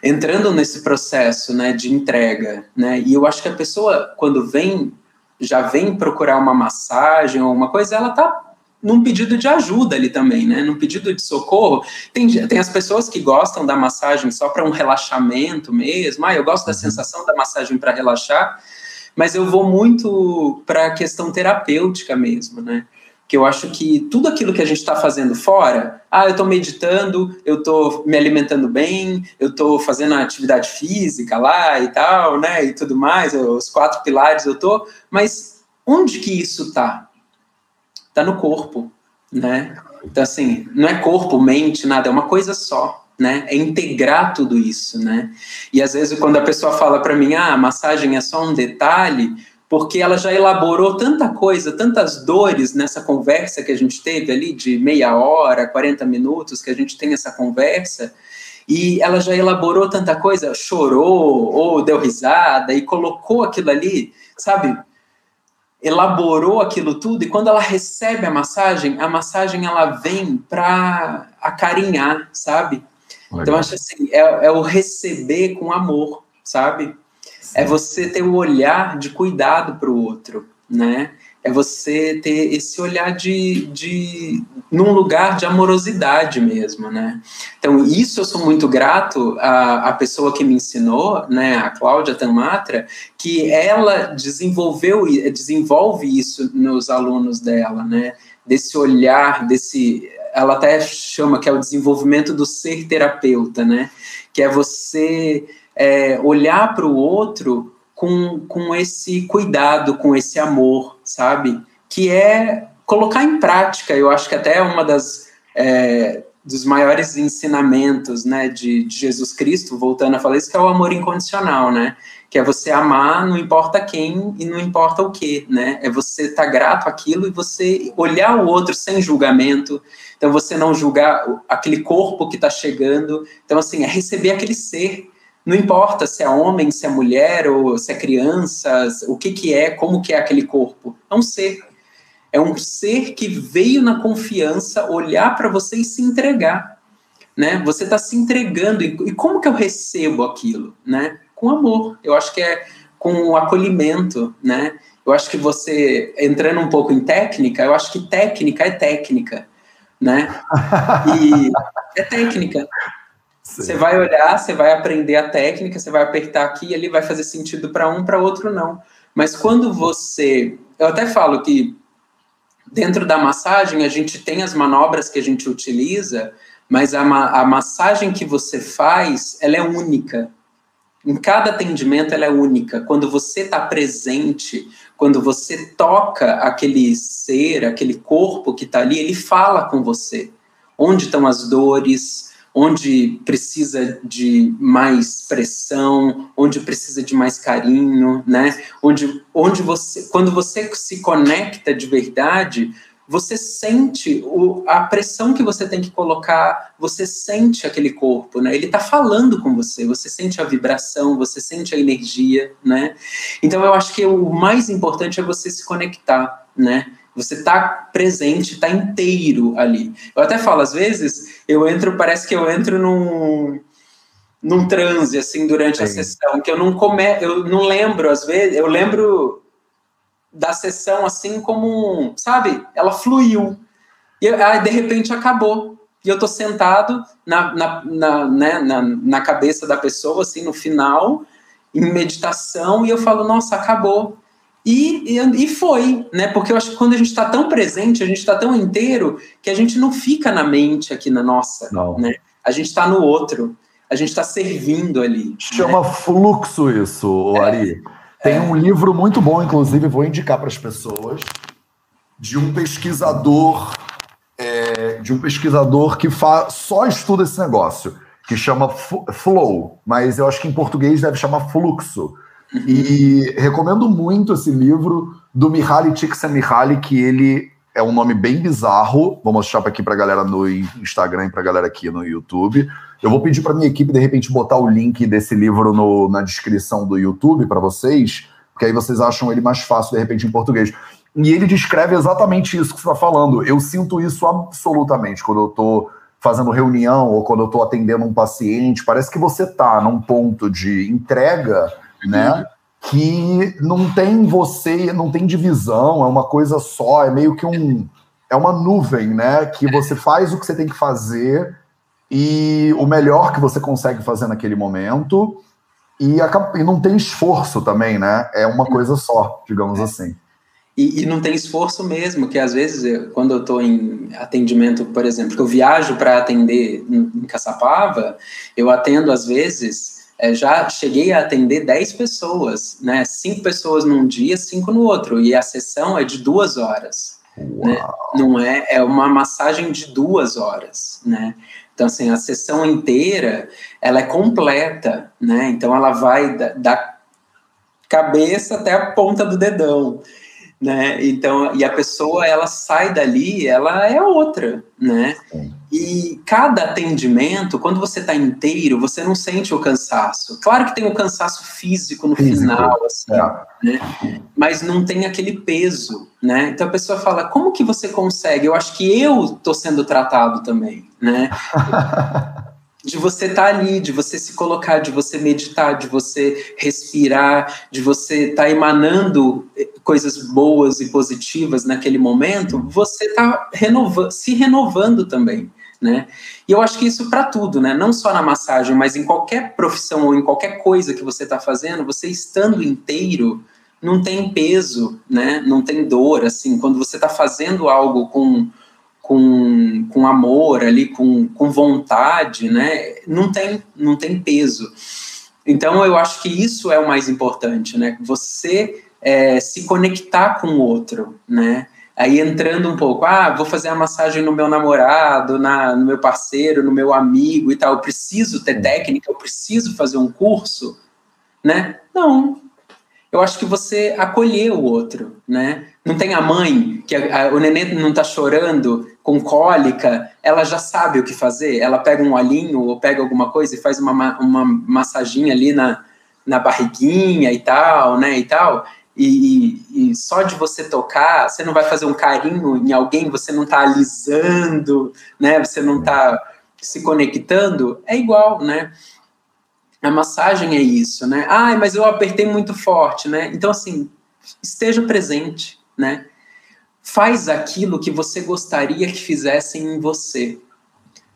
entrando nesse processo, né, de entrega, né? E eu acho que a pessoa quando vem já vem procurar uma massagem ou uma coisa, ela tá num pedido de ajuda ali também, né? Num pedido de socorro. Tem, tem as pessoas que gostam da massagem só para um relaxamento mesmo. Ah, eu gosto da uhum. sensação da massagem para relaxar, mas eu vou muito para a questão terapêutica mesmo, né? Que eu acho que tudo aquilo que a gente está fazendo fora, ah, eu estou meditando, eu estou me alimentando bem, eu estou fazendo atividade física lá e tal, né, e tudo mais, os quatro pilares eu estou, mas onde que isso está? Está no corpo, né? Então, assim, não é corpo, mente, nada, é uma coisa só, né? É integrar tudo isso, né? E às vezes quando a pessoa fala para mim, ah, a massagem é só um detalhe, porque ela já elaborou tanta coisa, tantas dores nessa conversa que a gente teve ali de meia hora, 40 minutos que a gente tem essa conversa, e ela já elaborou tanta coisa, chorou ou deu risada e colocou aquilo ali, sabe? Elaborou aquilo tudo e quando ela recebe a massagem, a massagem ela vem para acarinhar, sabe? Legal. Então acho assim, é, é o receber com amor, sabe? É você ter o olhar de cuidado para o outro, né? É você ter esse olhar de, de num lugar de amorosidade mesmo, né? Então isso eu sou muito grato à, à pessoa que me ensinou, né? A Cláudia Tamatra, que ela desenvolveu desenvolve isso nos alunos dela, né? Desse olhar, desse ela até chama que é o desenvolvimento do ser terapeuta, né? Que é você é, olhar para o outro com, com esse cuidado, com esse amor, sabe? Que é colocar em prática. Eu acho que até é uma das é, dos maiores ensinamentos, né, de, de, Jesus Cristo, voltando a falar isso, que é o amor incondicional, né? Que é você amar, não importa quem e não importa o que, né? É você estar tá grato àquilo e você olhar o outro sem julgamento. Então você não julgar aquele corpo que está chegando. Então assim, é receber aquele ser não importa se é homem, se é mulher, ou se é criança, o que, que é, como que é aquele corpo. É um ser. É um ser que veio na confiança olhar para você e se entregar. Né? Você está se entregando. E como que eu recebo aquilo? Né? Com amor. Eu acho que é com o acolhimento. Né? Eu acho que você, entrando um pouco em técnica, eu acho que técnica é técnica. Né? E <laughs> é técnica. Você vai olhar, você vai aprender a técnica, você vai apertar aqui e ali vai fazer sentido para um, para outro não. Mas quando você. Eu até falo que dentro da massagem a gente tem as manobras que a gente utiliza, mas a, a massagem que você faz, ela é única. Em cada atendimento ela é única. Quando você está presente, quando você toca aquele ser, aquele corpo que está ali, ele fala com você. Onde estão as dores? Onde precisa de mais pressão, onde precisa de mais carinho, né? Onde, onde você, quando você se conecta de verdade, você sente o, a pressão que você tem que colocar, você sente aquele corpo, né? Ele está falando com você, você sente a vibração, você sente a energia, né? Então eu acho que o mais importante é você se conectar, né? Você está presente, está inteiro ali. Eu até falo, às vezes, eu entro, parece que eu entro num, num transe, assim, durante Sim. a sessão, que eu não come, eu não lembro, às vezes, eu lembro da sessão assim como, sabe, ela fluiu. E aí, de repente, acabou. E eu tô sentado na, na, na, né, na, na cabeça da pessoa, assim, no final, em meditação, e eu falo, nossa, acabou. E, e, e, foi, né? Porque eu acho que quando a gente está tão presente, a gente está tão inteiro, que a gente não fica na mente aqui na nossa, não. né? A gente está no outro, a gente está servindo ali. Chama né? fluxo isso, é, Ari. Tem é. um livro muito bom, inclusive, vou indicar para as pessoas, de um pesquisador, é, de um pesquisador que fa só estuda esse negócio, que chama Flow, mas eu acho que em português deve chamar fluxo. E recomendo muito esse livro do Mihaly Csikszentmihalyi, que ele é um nome bem bizarro. Vou mostrar aqui para a galera no Instagram e para a galera aqui no YouTube. Eu vou pedir para minha equipe, de repente, botar o link desse livro no, na descrição do YouTube para vocês, porque aí vocês acham ele mais fácil, de repente, em português. E ele descreve exatamente isso que você está falando. Eu sinto isso absolutamente quando eu estou fazendo reunião ou quando eu estou atendendo um paciente. Parece que você está num ponto de entrega, né? Que não tem você, não tem divisão, é uma coisa só, é meio que um. É uma nuvem, né? Que você faz o que você tem que fazer e o melhor que você consegue fazer naquele momento e, e não tem esforço também, né? É uma coisa só, digamos assim. E, e, não tem esforço mesmo, que às vezes, eu, quando eu estou em atendimento, por exemplo, que eu viajo para atender em, em Caçapava, eu atendo às vezes, é, já cheguei a atender 10 pessoas, né? Cinco pessoas num dia, cinco no outro, e a sessão é de duas horas. Né? Não é, é uma massagem de duas horas, né? Então, assim, a sessão inteira, ela é completa, né? Então, ela vai da, da cabeça até a ponta do dedão, né? Então, e a pessoa, ela sai dali, ela é outra, né? E cada atendimento, quando você está inteiro, você não sente o cansaço. Claro que tem o cansaço físico no físico, final, assim, é. né? Mas não tem aquele peso, né? Então a pessoa fala, como que você consegue? Eu acho que eu estou sendo tratado também, né? <laughs> de você estar tá ali, de você se colocar, de você meditar, de você respirar, de você estar tá emanando eh, coisas boas e positivas naquele momento, você está renova se renovando também. Né? E eu acho que isso para tudo, né? Não só na massagem, mas em qualquer profissão ou em qualquer coisa que você está fazendo, você estando inteiro, não tem peso, né? Não tem dor, assim. Quando você está fazendo algo com com, com amor ali, com, com vontade, né? Não tem, não tem peso. Então eu acho que isso é o mais importante, né? Você é, se conectar com o outro, né? Aí entrando um pouco, ah, vou fazer a massagem no meu namorado, na, no meu parceiro, no meu amigo e tal. Eu preciso ter técnica, eu preciso fazer um curso, né? Não. Eu acho que você acolher o outro, né? Não tem a mãe que a, a, o neném não está chorando com cólica, ela já sabe o que fazer. Ela pega um olhinho ou pega alguma coisa e faz uma, uma massaginha ali na, na barriguinha e tal, né, e tal. E, e, e, só de você tocar, você não vai fazer um carinho em alguém, você não está alisando, né, você não está se conectando, é igual, né? A massagem é isso, né? Ah, mas eu apertei muito forte, né? Então, assim, esteja presente, né? Faz aquilo que você gostaria que fizessem em você.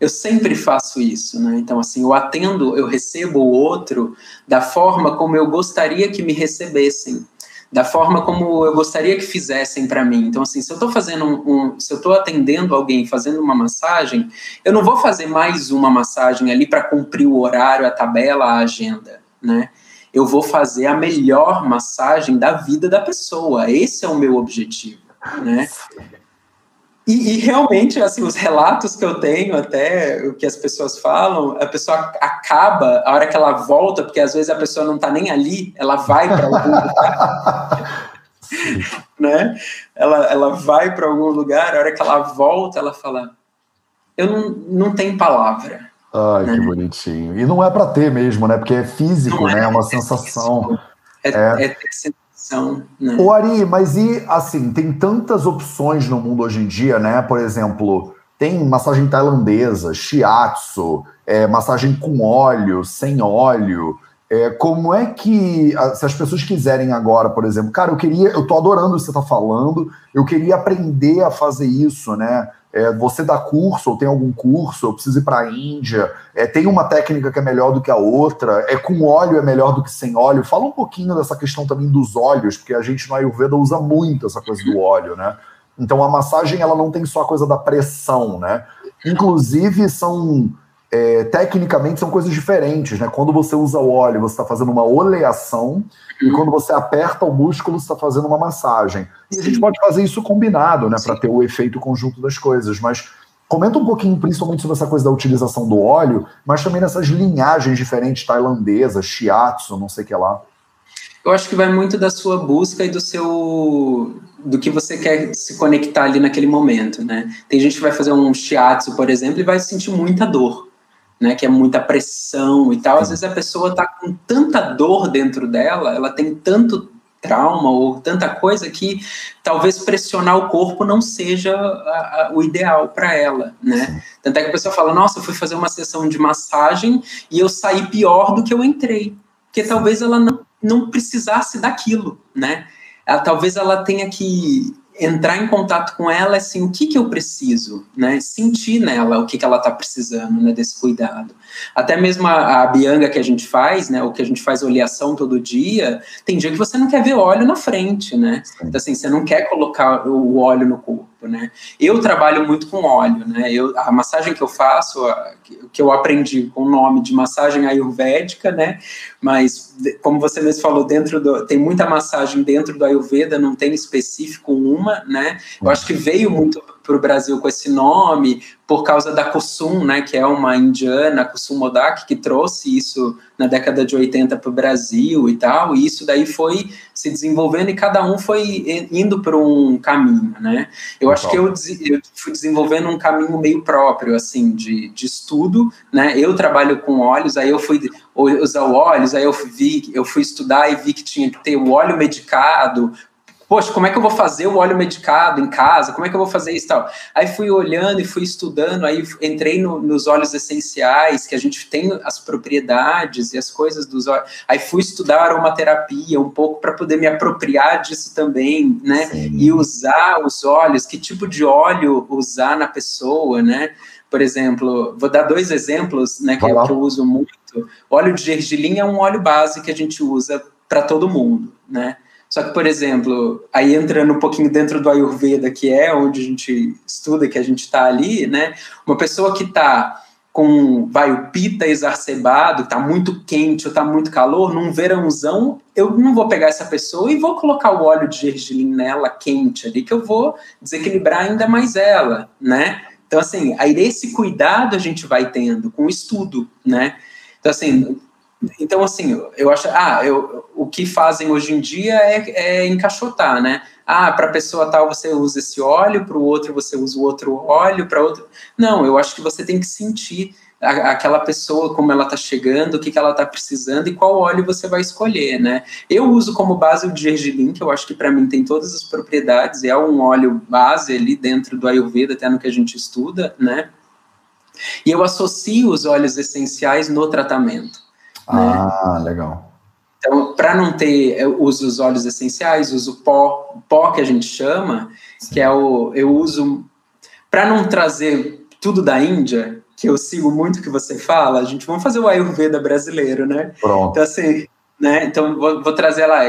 Eu sempre faço isso, né? Então, assim, eu atendo, eu recebo o outro da forma como eu gostaria que me recebessem, da forma como eu gostaria que fizessem para mim. Então, assim, se eu estou fazendo um, um, se eu estou atendendo alguém, fazendo uma massagem, eu não vou fazer mais uma massagem ali para cumprir o horário, a tabela, a agenda, né? Eu vou fazer a melhor massagem da vida da pessoa. Esse é o meu objetivo né? E, e, realmente, assim, os relatos que eu tenho, até o que as pessoas falam, a pessoa acaba, a hora que ela volta, porque às vezes a pessoa não está nem ali, ela vai para algum lugar. <laughs> né? Ela, ela vai para algum lugar, a hora que ela volta, ela fala: Eu não, não tenho palavra. Ai, né? que bonitinho. E não é para ter mesmo, né? Porque é físico, né? É, é uma sensação. É, é, é né? O Ari, mas e assim, tem tantas opções no mundo hoje em dia, né? Por exemplo, tem massagem tailandesa, shiatsu, é, massagem com óleo, sem óleo. É, como é que, se as pessoas quiserem agora, por exemplo, cara, eu queria, eu tô adorando o que você tá falando, eu queria aprender a fazer isso, né? É, você dá curso ou tem algum curso, eu preciso ir para a Índia, é, tem uma técnica que é melhor do que a outra, é com óleo é melhor do que sem óleo. Fala um pouquinho dessa questão também dos óleos, porque a gente no Ayurveda usa muito essa coisa do óleo, né? Então a massagem ela não tem só a coisa da pressão, né? Inclusive são é, tecnicamente são coisas diferentes, né? Quando você usa o óleo, você está fazendo uma oleação, e uhum. quando você aperta o músculo, você está fazendo uma massagem. E Sim. a gente pode fazer isso combinado, né? Para ter o efeito conjunto das coisas. Mas comenta um pouquinho, principalmente, sobre essa coisa da utilização do óleo, mas também nessas linhagens diferentes tailandesas, shiatsu, não sei o que lá. Eu acho que vai muito da sua busca e do seu do que você quer se conectar ali naquele momento, né? Tem gente que vai fazer um shiatsu, por exemplo, e vai sentir muita dor, né? Que é muita pressão e tal. Às vezes a pessoa tá com tanta dor dentro dela, ela tem tanto trauma ou tanta coisa que talvez pressionar o corpo não seja a, a, o ideal para ela, né? Tanto é que a pessoa fala, nossa, eu fui fazer uma sessão de massagem e eu saí pior do que eu entrei, porque talvez ela não, não precisasse daquilo, né? Ela, talvez ela tenha que entrar em contato com ela, assim, o que que eu preciso, né? Sentir nela o que que ela está precisando, né? Desse cuidado. Até mesmo a, a bianga que a gente faz, né? O que a gente faz oleação todo dia, tem dia que você não quer ver óleo na frente, né? Então, assim, você não quer colocar o óleo no corpo, né? Eu trabalho muito com óleo, né? Eu, a massagem que eu faço, a, que eu aprendi com o nome de massagem ayurvédica, né? Mas, como você mesmo falou, dentro do, tem muita massagem dentro do Ayurveda, não tem específico uma, né? Eu acho que veio muito para o Brasil com esse nome por causa da Kusum, né, que é uma indiana, Kusum Modak, que trouxe isso na década de 80 para o Brasil e tal, e isso daí foi se desenvolvendo e cada um foi indo por um caminho, né. Eu acho que eu, eu, fui desenvolvendo um caminho meio próprio, assim, de, de estudo, né, eu trabalho com óleos, aí eu fui usar óleos, aí eu vi, eu fui estudar e vi que tinha que ter o óleo medicado, poxa, como é que eu vou fazer o óleo medicado em casa? Como é que eu vou fazer isso e tal? Aí fui olhando e fui estudando, aí entrei no, nos óleos essenciais, que a gente tem as propriedades e as coisas dos óleos. Aí fui estudar aromaterapia um pouco para poder me apropriar disso também, né? Sim. E usar os óleos, que tipo de óleo usar na pessoa, né? Por exemplo, vou dar dois exemplos, né, que, eu, que eu uso muito. Óleo de gergelim é um óleo base que a gente usa para todo mundo, né? Só que, por exemplo, aí entrando um pouquinho dentro do Ayurveda, que é onde a gente estuda, que a gente está ali, né? Uma pessoa que está com, vai, o pita exacerbado, está muito quente ou está muito calor, num verãozão, eu não vou pegar essa pessoa e vou colocar o óleo de gergelim nela quente ali, que eu vou desequilibrar ainda mais ela, né? Então, assim, aí esse cuidado a gente vai tendo com o estudo, né? Então, assim, então, assim, eu acho. Ah, eu, o que fazem hoje em dia é, é encaixotar, né? Ah, para pessoa tal você usa esse óleo, para o outro você usa o outro óleo, para outro. Não, eu acho que você tem que sentir a, aquela pessoa, como ela está chegando, o que, que ela está precisando e qual óleo você vai escolher, né? Eu uso como base o gergelim, que eu acho que para mim tem todas as propriedades, é um óleo base ali dentro do Ayurveda, até no que a gente estuda, né? E eu associo os óleos essenciais no tratamento. Né? Ah, né? legal. Então, para não ter, eu uso os óleos essenciais, uso pó, pó que a gente chama, Sim. que é o. Eu uso. Para não trazer tudo da Índia, que eu sigo muito o que você fala, a gente vamos fazer o Ayurveda brasileiro, né? Pronto. Então, assim, né? Então, vou, vou trazer lá.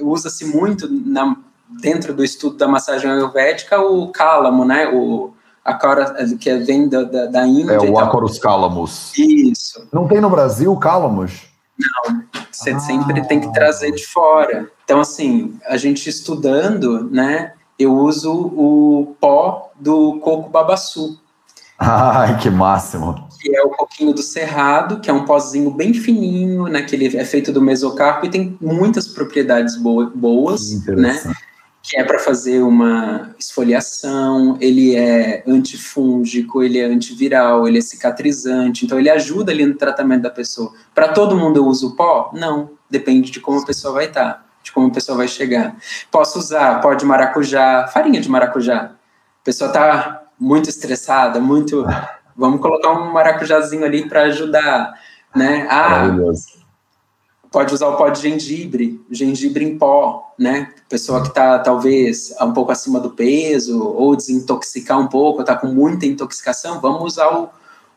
Usa-se muito na, dentro do estudo da massagem ayurvédica o cálamo, né? O, a cara que vem da, da, da Índia. É o Acorus Calamus. Isso. Não tem no Brasil Calamus? Não, você ah. sempre tem que trazer de fora. Então, assim, a gente estudando, né, eu uso o pó do coco babaçu. <laughs> Ai, que máximo! Que é o coquinho do cerrado, que é um pozinho bem fininho, né, que ele é feito do mesocarpo e tem muitas propriedades boas, né? Que é para fazer uma esfoliação, ele é antifúngico, ele é antiviral, ele é cicatrizante, então ele ajuda ali no tratamento da pessoa. Para todo mundo eu uso pó? Não, depende de como a pessoa vai estar, tá, de como a pessoa vai chegar. Posso usar pó de maracujá, farinha de maracujá. A pessoa está muito estressada, muito. Vamos colocar um maracujazinho ali para ajudar, né? Ah, Maravilhoso pode usar o pó de gengibre, gengibre em pó, né? Pessoa que está talvez um pouco acima do peso ou desintoxicar um pouco, está com muita intoxicação, vamos usar o.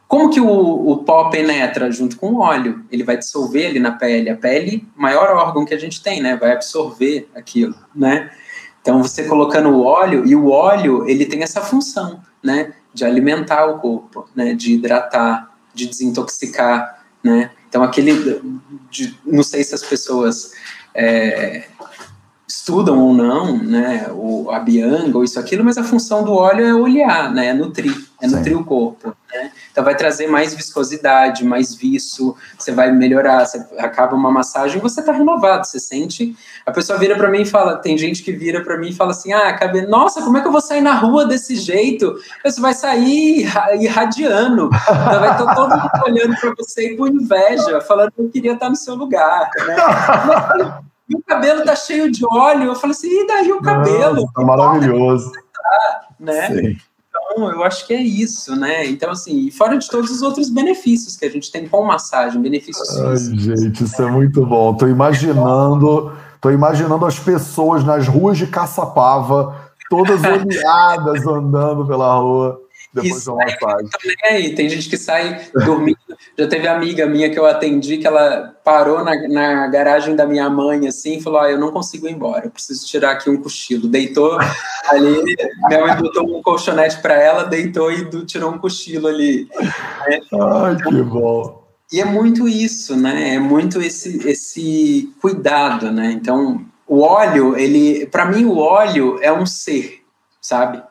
Como que o, o pó penetra junto com o óleo? Ele vai dissolver ali na pele. A pele, maior órgão que a gente tem, né? Vai absorver aquilo, né? Então você colocando o óleo e o óleo ele tem essa função, né? De alimentar o corpo, né? De hidratar, de desintoxicar, né? Então, aquele. De, não sei se as pessoas é, estudam ou não, né? O, a bianga ou isso, aquilo, mas a função do óleo é olhar, né? É nutrir, é Sim. nutrir o corpo. Né? Então, vai trazer mais viscosidade, mais viço, você vai melhorar, você acaba uma massagem, você tá renovado, você sente. A pessoa vira para mim e fala, tem gente que vira para mim e fala assim: "Ah, acabei, nossa, como é que eu vou sair na rua desse jeito?" Você vai sair irradiando. Então vai estar todo mundo olhando para você e com inveja, falando que eu queria estar no seu lugar, né? e o cabelo tá cheio de óleo. Eu falei assim, e daí o cabelo? Tá maravilhoso. Tá, né? Sim. Então, eu acho que é isso, né? Então, assim, fora de todos os outros benefícios que a gente tem com massagem, benefícios Ai, gente, isso é muito bom. Tô imaginando, tô imaginando as pessoas nas ruas de Caçapava, todas <laughs> oleadas andando pela rua. Depois Isso, aí, também aí, tem gente que sai dormindo. Já teve amiga minha que eu atendi que ela parou na, na garagem da minha mãe assim e falou: ah, Eu não consigo ir embora, eu preciso tirar aqui um cochilo. Deitou ali, minha mãe botou um colchonete para ela, deitou e tirou um cochilo ali. Né? Ai, que bom. E é muito isso, né? É muito esse, esse cuidado, né? Então, o óleo, ele, para mim, o óleo é um ser, sabe?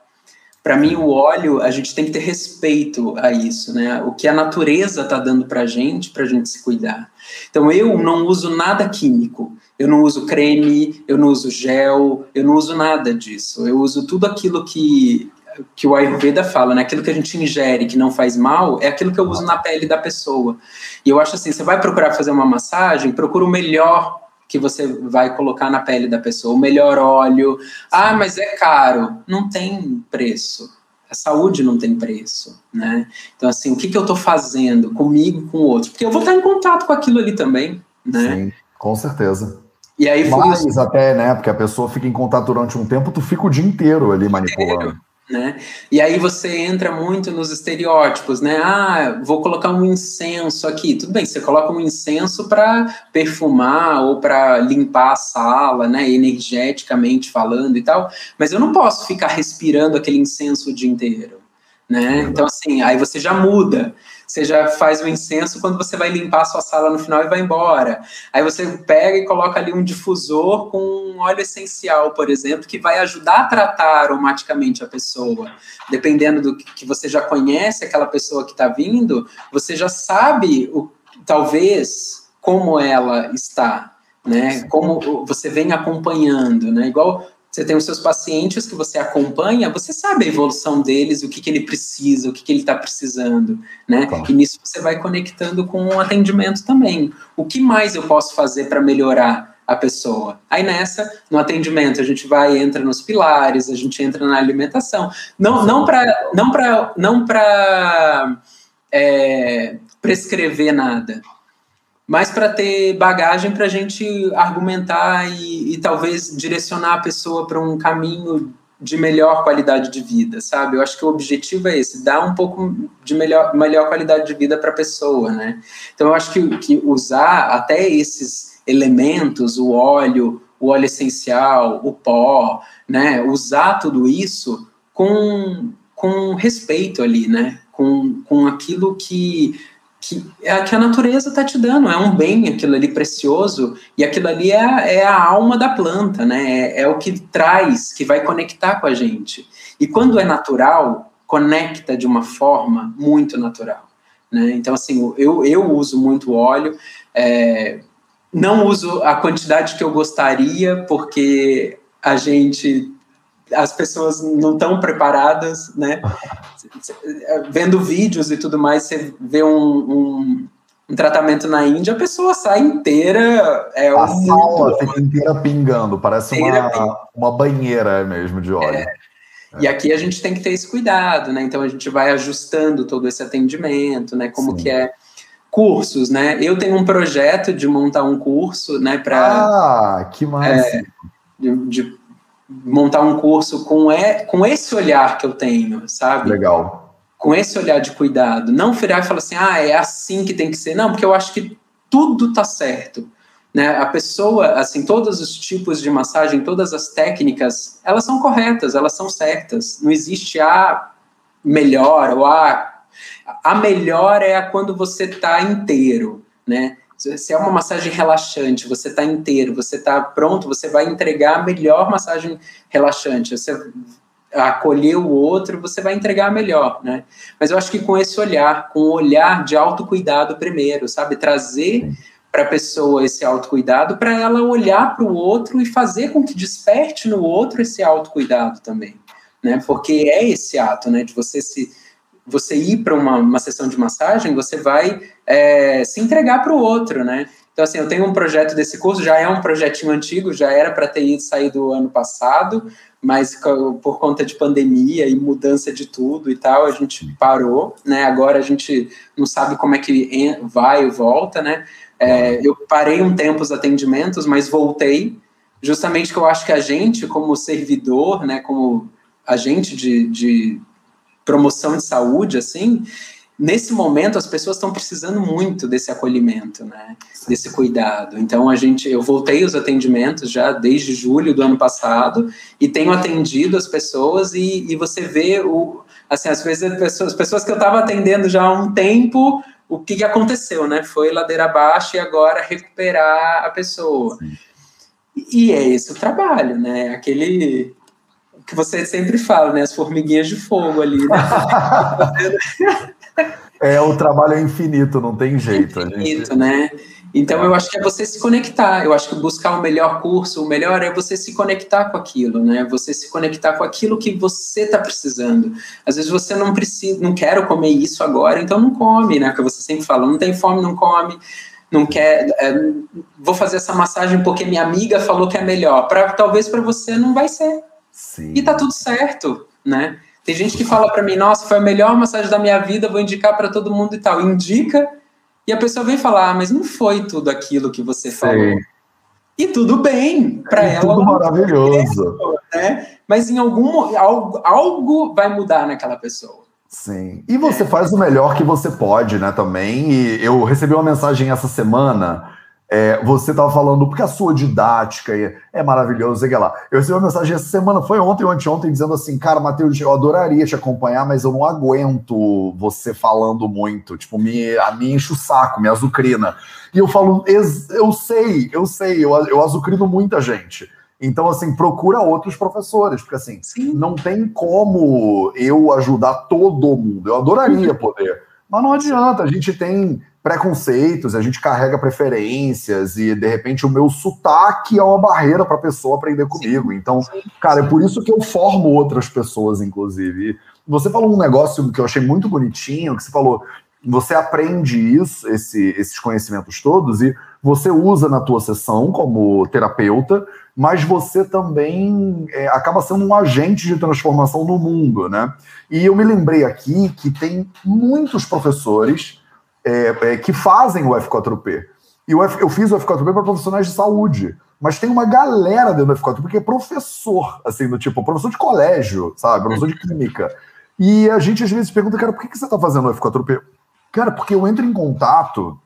Para mim o óleo a gente tem que ter respeito a isso, né? O que a natureza está dando para gente, para gente se cuidar. Então eu não uso nada químico. Eu não uso creme, eu não uso gel, eu não uso nada disso. Eu uso tudo aquilo que que o Ayurveda fala, né? Aquilo que a gente ingere que não faz mal é aquilo que eu uso na pele da pessoa. E eu acho assim, você vai procurar fazer uma massagem, procura o melhor que você vai colocar na pele da pessoa, o melhor óleo. Ah, mas é caro. Não tem preço. A saúde não tem preço, né? Então, assim, o que, que eu estou fazendo comigo, com o outro? Porque eu vou estar em contato com aquilo ali também, né? Sim, com certeza. E aí foi Mais até, né? Porque a pessoa fica em contato durante um tempo, tu fica o dia inteiro ali manipulando. Né? E aí você entra muito nos estereótipos, né? Ah, vou colocar um incenso aqui. Tudo bem, você coloca um incenso para perfumar ou para limpar a sala, né? Energeticamente falando e tal. Mas eu não posso ficar respirando aquele incenso o dia inteiro, né? Então assim, aí você já muda. Você já faz o incenso quando você vai limpar a sua sala no final e vai embora. Aí você pega e coloca ali um difusor com um óleo essencial, por exemplo, que vai ajudar a tratar aromaticamente a pessoa. Dependendo do que você já conhece aquela pessoa que está vindo, você já sabe o talvez como ela está, né? Como você vem acompanhando, né? Igual você tem os seus pacientes que você acompanha, você sabe a evolução deles, o que, que ele precisa, o que, que ele está precisando, né? Claro. E nisso você vai conectando com o atendimento também. O que mais eu posso fazer para melhorar a pessoa? Aí nessa, no atendimento, a gente vai entra nos pilares, a gente entra na alimentação. Não, não para não não é, prescrever nada, mas para ter bagagem para a gente argumentar e, e, talvez direcionar a pessoa para um caminho de melhor qualidade de vida, sabe? Eu acho que o objetivo é esse, dar um pouco de melhor, melhor qualidade de vida para a pessoa, né? Então eu acho que, que usar até esses elementos, o óleo, o óleo essencial, o pó, né? Usar tudo isso com, com respeito ali, né? Com, com aquilo que que, é, que a natureza está te dando, é um bem aquilo ali precioso, e aquilo ali é, é a alma da planta, né? É, é, o que traz, que vai conectar com a gente. E quando é natural, conecta de uma forma muito natural. Né? Então, assim, eu, eu uso muito óleo, é, não uso a quantidade que eu gostaria, porque a gente as pessoas não estão preparadas, né? Vendo vídeos e tudo mais, você vê um, um, um tratamento na Índia, a pessoa sai inteira. É a um sala fica inteira pingando, parece inteira uma, uma banheira mesmo de óleo. É. E aqui a gente tem que ter esse cuidado, né? Então a gente vai ajustando todo esse atendimento, né? Como Sim. que é cursos, né? Eu tenho um projeto de montar um curso, né? Para ah, que mais? É, de, de montar um curso com, é, com esse olhar que eu tenho, sabe? Legal. Com esse olhar de cuidado. Não virar e falar assim, ah, é assim que tem que ser. Não, porque eu acho que tudo tá certo. Né? A pessoa, assim, todos os tipos de massagem, todas as técnicas, elas são corretas, elas são certas. Não existe a melhor ou a. A melhor é a quando você tá inteiro, né? Se é uma massagem relaxante, você está inteiro, você está pronto, você vai entregar a melhor massagem relaxante. Você acolher o outro, você vai entregar melhor, né? Mas eu acho que com esse olhar, com o olhar de autocuidado primeiro, sabe? Trazer para a pessoa esse autocuidado, para ela olhar para o outro e fazer com que desperte no outro esse autocuidado também, né? Porque é esse ato, né? De você se você ir para uma, uma sessão de massagem, você vai é, se entregar para o outro, né? Então, assim, eu tenho um projeto desse curso, já é um projetinho antigo, já era para ter ido sair do ano passado, mas por conta de pandemia e mudança de tudo e tal, a gente parou, né? Agora a gente não sabe como é que vai e volta, né? É, eu parei um tempo os atendimentos, mas voltei, justamente que eu acho que a gente, como servidor, né, como agente de, de promoção de saúde, assim, nesse momento as pessoas estão precisando muito desse acolhimento, né? Desse cuidado. Então a gente, eu voltei os atendimentos já desde julho do ano passado e tenho atendido as pessoas e, e você vê o, assim, às vezes as pessoas, as pessoas que eu estava atendendo já há um tempo, o que, que aconteceu, né? Foi ladeira abaixo e agora recuperar a pessoa. Sim. E é esse o trabalho, né? Aquele que você sempre fala, né? As formiguinhas de fogo ali, né? <laughs> é, o trabalho é infinito, não tem jeito. Infinito, gente... né? Então eu acho que é você se conectar. Eu acho que buscar o melhor curso, o melhor é você se conectar com aquilo, né? Você se conectar com aquilo que você está precisando. Às vezes você não precisa, não quero comer isso agora, então não come, né? Que você sempre fala, não tem fome, não come. Não quer, é, vou fazer essa massagem porque minha amiga falou que é melhor. Para talvez para você não vai ser. Sim. E tá tudo certo, né? Tem gente que fala para mim, nossa, foi a melhor massagem da minha vida, vou indicar para todo mundo e tal. Indica, e a pessoa vem falar, ah, mas não foi tudo aquilo que você Sim. falou. E tudo bem, para é ela. Tudo maravilhoso. né? Mas em algum algo, algo vai mudar naquela pessoa. Sim. E você é. faz o melhor que você pode, né, também. E eu recebi uma mensagem essa semana é, você estava falando, porque a sua didática é, é maravilhosa, sei lá. Eu recebi uma mensagem essa semana, foi ontem ou anteontem, dizendo assim, cara, Matheus, eu adoraria te acompanhar, mas eu não aguento você falando muito. Tipo, me, a mim enche o saco, me azucrina. E eu falo, eu sei, eu sei, eu, eu azucrino muita gente. Então, assim, procura outros professores, porque assim, Sim. não tem como eu ajudar todo mundo. Eu adoraria poder. Mas não adianta, a gente tem preconceitos, a gente carrega preferências e de repente o meu sotaque é uma barreira para a pessoa aprender comigo. Então, cara, é por isso que eu formo outras pessoas, inclusive. Você falou um negócio que eu achei muito bonitinho, que você falou, você aprende isso, esse, esses conhecimentos todos e você usa na tua sessão como terapeuta, mas você também é, acaba sendo um agente de transformação no mundo, né? E eu me lembrei aqui que tem muitos professores é, é, que fazem o F4P. E F, eu fiz o F4P para profissionais de saúde. Mas tem uma galera dentro do F4P que é professor, assim, do tipo, professor de colégio, sabe? Professor de química. E a gente às vezes pergunta, cara, por que, que você está fazendo o F4P? Cara, porque eu entro em contato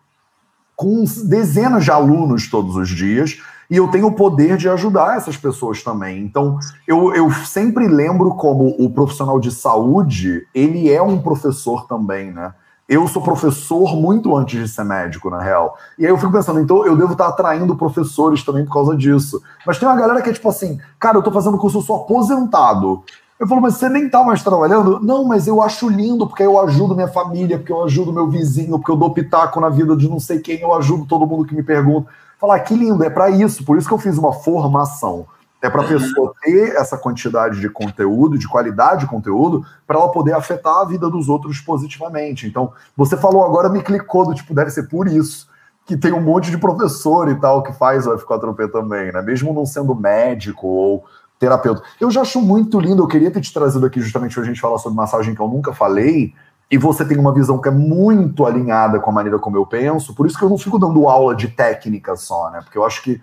com dezenas de alunos todos os dias e eu tenho o poder de ajudar essas pessoas também. Então, eu, eu sempre lembro como o profissional de saúde, ele é um professor também, né? Eu sou professor muito antes de ser médico, na real. E aí eu fico pensando, então eu devo estar atraindo professores também por causa disso. Mas tem uma galera que é tipo assim, cara, eu tô fazendo curso, eu sou aposentado. Eu falo, mas você nem tá mais trabalhando? Não, mas eu acho lindo, porque eu ajudo minha família, porque eu ajudo meu vizinho, porque eu dou pitaco na vida de não sei quem, eu ajudo todo mundo que me pergunta. Falar, que lindo, é para isso, por isso que eu fiz uma formação. É para a pessoa ter essa quantidade de conteúdo, de qualidade de conteúdo, para ela poder afetar a vida dos outros positivamente. Então, você falou agora, me clicou do tipo, deve ser por isso que tem um monte de professor e tal que faz o F4P também, né? Mesmo não sendo médico ou terapeuta. Eu já acho muito lindo, eu queria ter te trazido aqui justamente para a gente falar sobre massagem que eu nunca falei, e você tem uma visão que é muito alinhada com a maneira como eu penso, por isso que eu não fico dando aula de técnica só, né? Porque eu acho que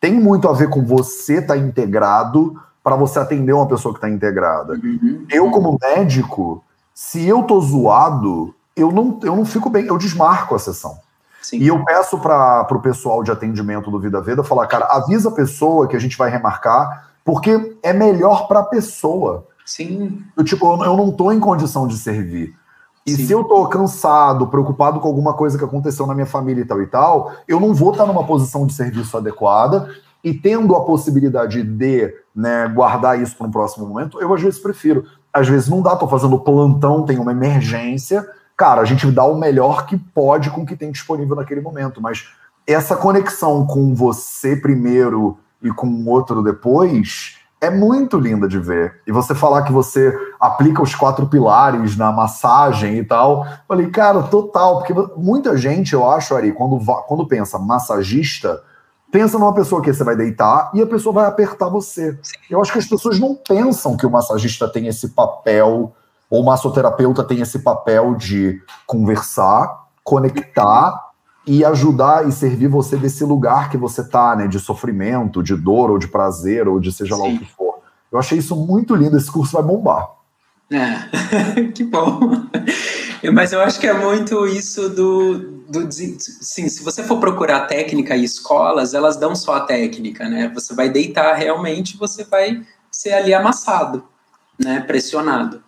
tem muito a ver com você estar tá integrado para você atender uma pessoa que está integrada. Uhum. Eu, como médico, se eu tô zoado, eu não, eu não fico bem, eu desmarco a sessão. Sim. E eu peço para o pessoal de atendimento do Vida Veda falar, cara, avisa a pessoa que a gente vai remarcar, porque é melhor para a pessoa. Sim. Eu, tipo, eu não tô em condição de servir. E Sim. se eu tô cansado, preocupado com alguma coisa que aconteceu na minha família e tal e tal, eu não vou estar numa posição de serviço adequada e tendo a possibilidade de né, guardar isso para um próximo momento, eu às vezes prefiro. Às vezes não dá, tô fazendo plantão, tem uma emergência. Cara, a gente dá o melhor que pode com o que tem disponível naquele momento, mas essa conexão com você primeiro e com o outro depois é muito linda de ver. E você falar que você aplica os quatro pilares na massagem e tal, falei, cara, total, porque muita gente, eu acho, Ari, quando, quando pensa massagista, pensa numa pessoa que você vai deitar e a pessoa vai apertar você. Eu acho que as pessoas não pensam que o massagista tem esse papel, ou o massoterapeuta tem esse papel de conversar, conectar e ajudar e servir você desse lugar que você tá, né, de sofrimento, de dor ou de prazer ou de seja Sim. lá o que for. Eu achei isso muito lindo, esse curso vai bombar. É, <laughs> que bom. Mas eu acho que é muito isso do, do sim, se você for procurar técnica e escolas, elas dão só a técnica, né? Você vai deitar realmente, você vai ser ali amassado, né, pressionado.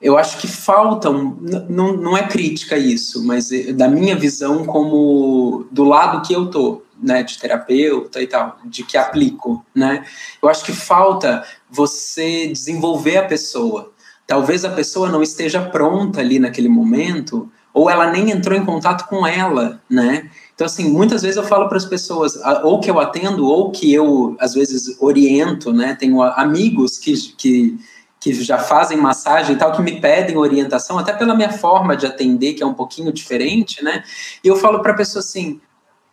Eu acho que faltam, não, não é crítica isso, mas é da minha visão como do lado que eu tô, né, de terapeuta e tal, de que aplico, né? Eu acho que falta você desenvolver a pessoa. Talvez a pessoa não esteja pronta ali naquele momento, ou ela nem entrou em contato com ela, né? Então, assim, muitas vezes eu falo para as pessoas, ou que eu atendo, ou que eu, às vezes, oriento, né? Tenho amigos que, que que já fazem massagem e tal, que me pedem orientação, até pela minha forma de atender, que é um pouquinho diferente, né? E eu falo para a pessoa assim: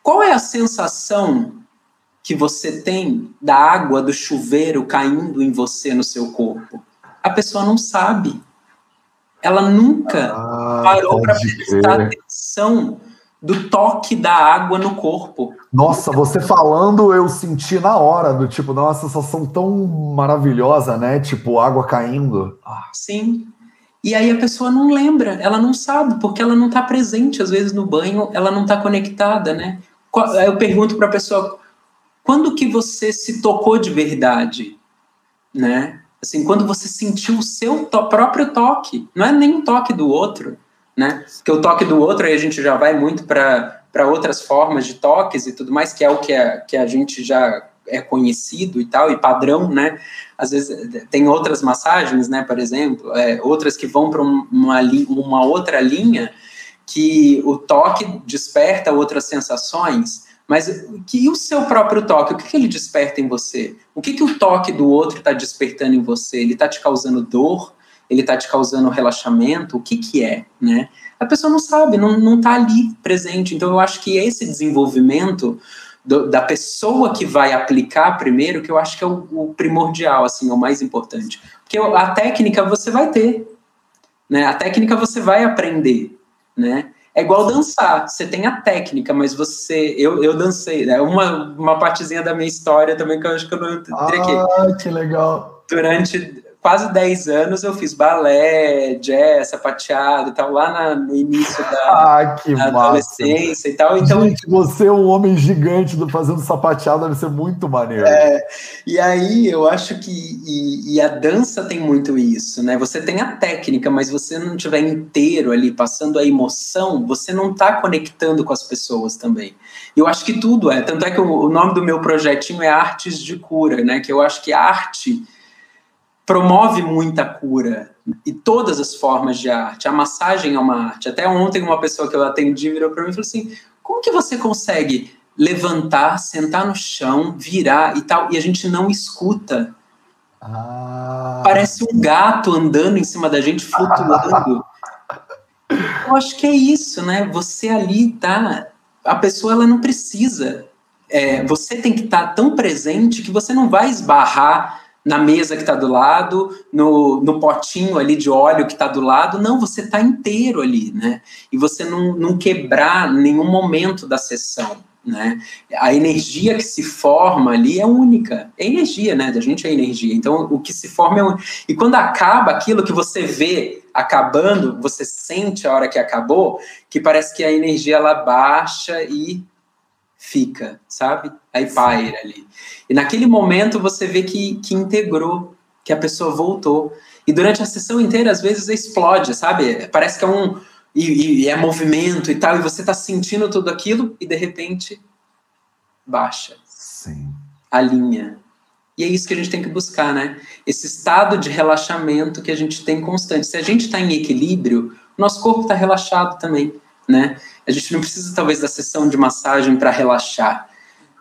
qual é a sensação que você tem da água do chuveiro caindo em você, no seu corpo? A pessoa não sabe. Ela nunca ah, parou para prestar atenção do toque da água no corpo. Nossa, você falando, eu senti na hora, do tipo, dá uma sensação tão maravilhosa, né? Tipo, água caindo. Ah. Sim. E aí a pessoa não lembra, ela não sabe, porque ela não está presente, às vezes, no banho, ela não está conectada, né? Eu pergunto para a pessoa, quando que você se tocou de verdade? Né? Assim, quando você sentiu o seu to próprio toque, não é nem o toque do outro, né? Porque o toque do outro, aí a gente já vai muito para outras formas de toques e tudo mais, que é o que a, que a gente já é conhecido e tal, e padrão, né? Às vezes tem outras massagens, né? Por exemplo, é, outras que vão para uma, uma outra linha que o toque desperta outras sensações, mas que o seu próprio toque, o que, que ele desperta em você? O que, que o toque do outro está despertando em você? Ele está te causando dor? Ele está te causando relaxamento, o que que é, né? A pessoa não sabe, não, não tá ali presente. Então, eu acho que esse desenvolvimento do, da pessoa que vai aplicar primeiro, que eu acho que é o, o primordial, assim, é o mais importante. Porque a técnica você vai ter, né? A técnica você vai aprender, né? É igual dançar, você tem a técnica, mas você. Eu, eu dancei, né? Uma, uma partezinha da minha história também que eu acho que eu não aqui. Ah, que legal. Durante quase 10 anos eu fiz balé, jazz, sapateado e tal, lá na, no início da, ah, da adolescência e tal. Então, Gente, você é um homem gigante do fazendo sapateado, deve ser muito maneiro. É, e aí eu acho que e, e, a dança tem muito isso, né? Você tem a técnica, mas você não estiver inteiro ali, passando a emoção, você não está conectando com as pessoas também. Eu acho que tudo é, tanto é que o, o nome do meu projetinho é Artes de Cura, né? Que eu acho que a arte promove muita cura e todas as formas de arte. A massagem é uma arte. Até ontem uma pessoa que eu atendi virou para mim e falou assim: "Como que você consegue levantar, sentar no chão, virar e tal e a gente não escuta?" Ah. Parece um gato andando em cima da gente flutuando. eu acho que é isso, né? Você ali tá, a pessoa ela não precisa. É, você tem que estar tá tão presente que você não vai esbarrar na mesa que está do lado, no, no potinho ali de óleo que está do lado. Não, você está inteiro ali, né? E você não, não quebrar nenhum momento da sessão. Né? A energia que se forma ali é única. É energia, né? Da gente é energia. Então, o que se forma é único. E quando acaba aquilo que você vê acabando, você sente a hora que acabou, que parece que a energia ela baixa e fica, sabe? Aí paira ali. E naquele momento você vê que, que integrou, que a pessoa voltou. E durante a sessão inteira, às vezes, explode, sabe? Parece que é um. E, e é movimento e tal, e você tá sentindo tudo aquilo, e de repente baixa. Sim. alinha. E é isso que a gente tem que buscar, né? Esse estado de relaxamento que a gente tem constante. Se a gente está em equilíbrio, nosso corpo está relaxado também, né? A gente não precisa, talvez, da sessão de massagem para relaxar.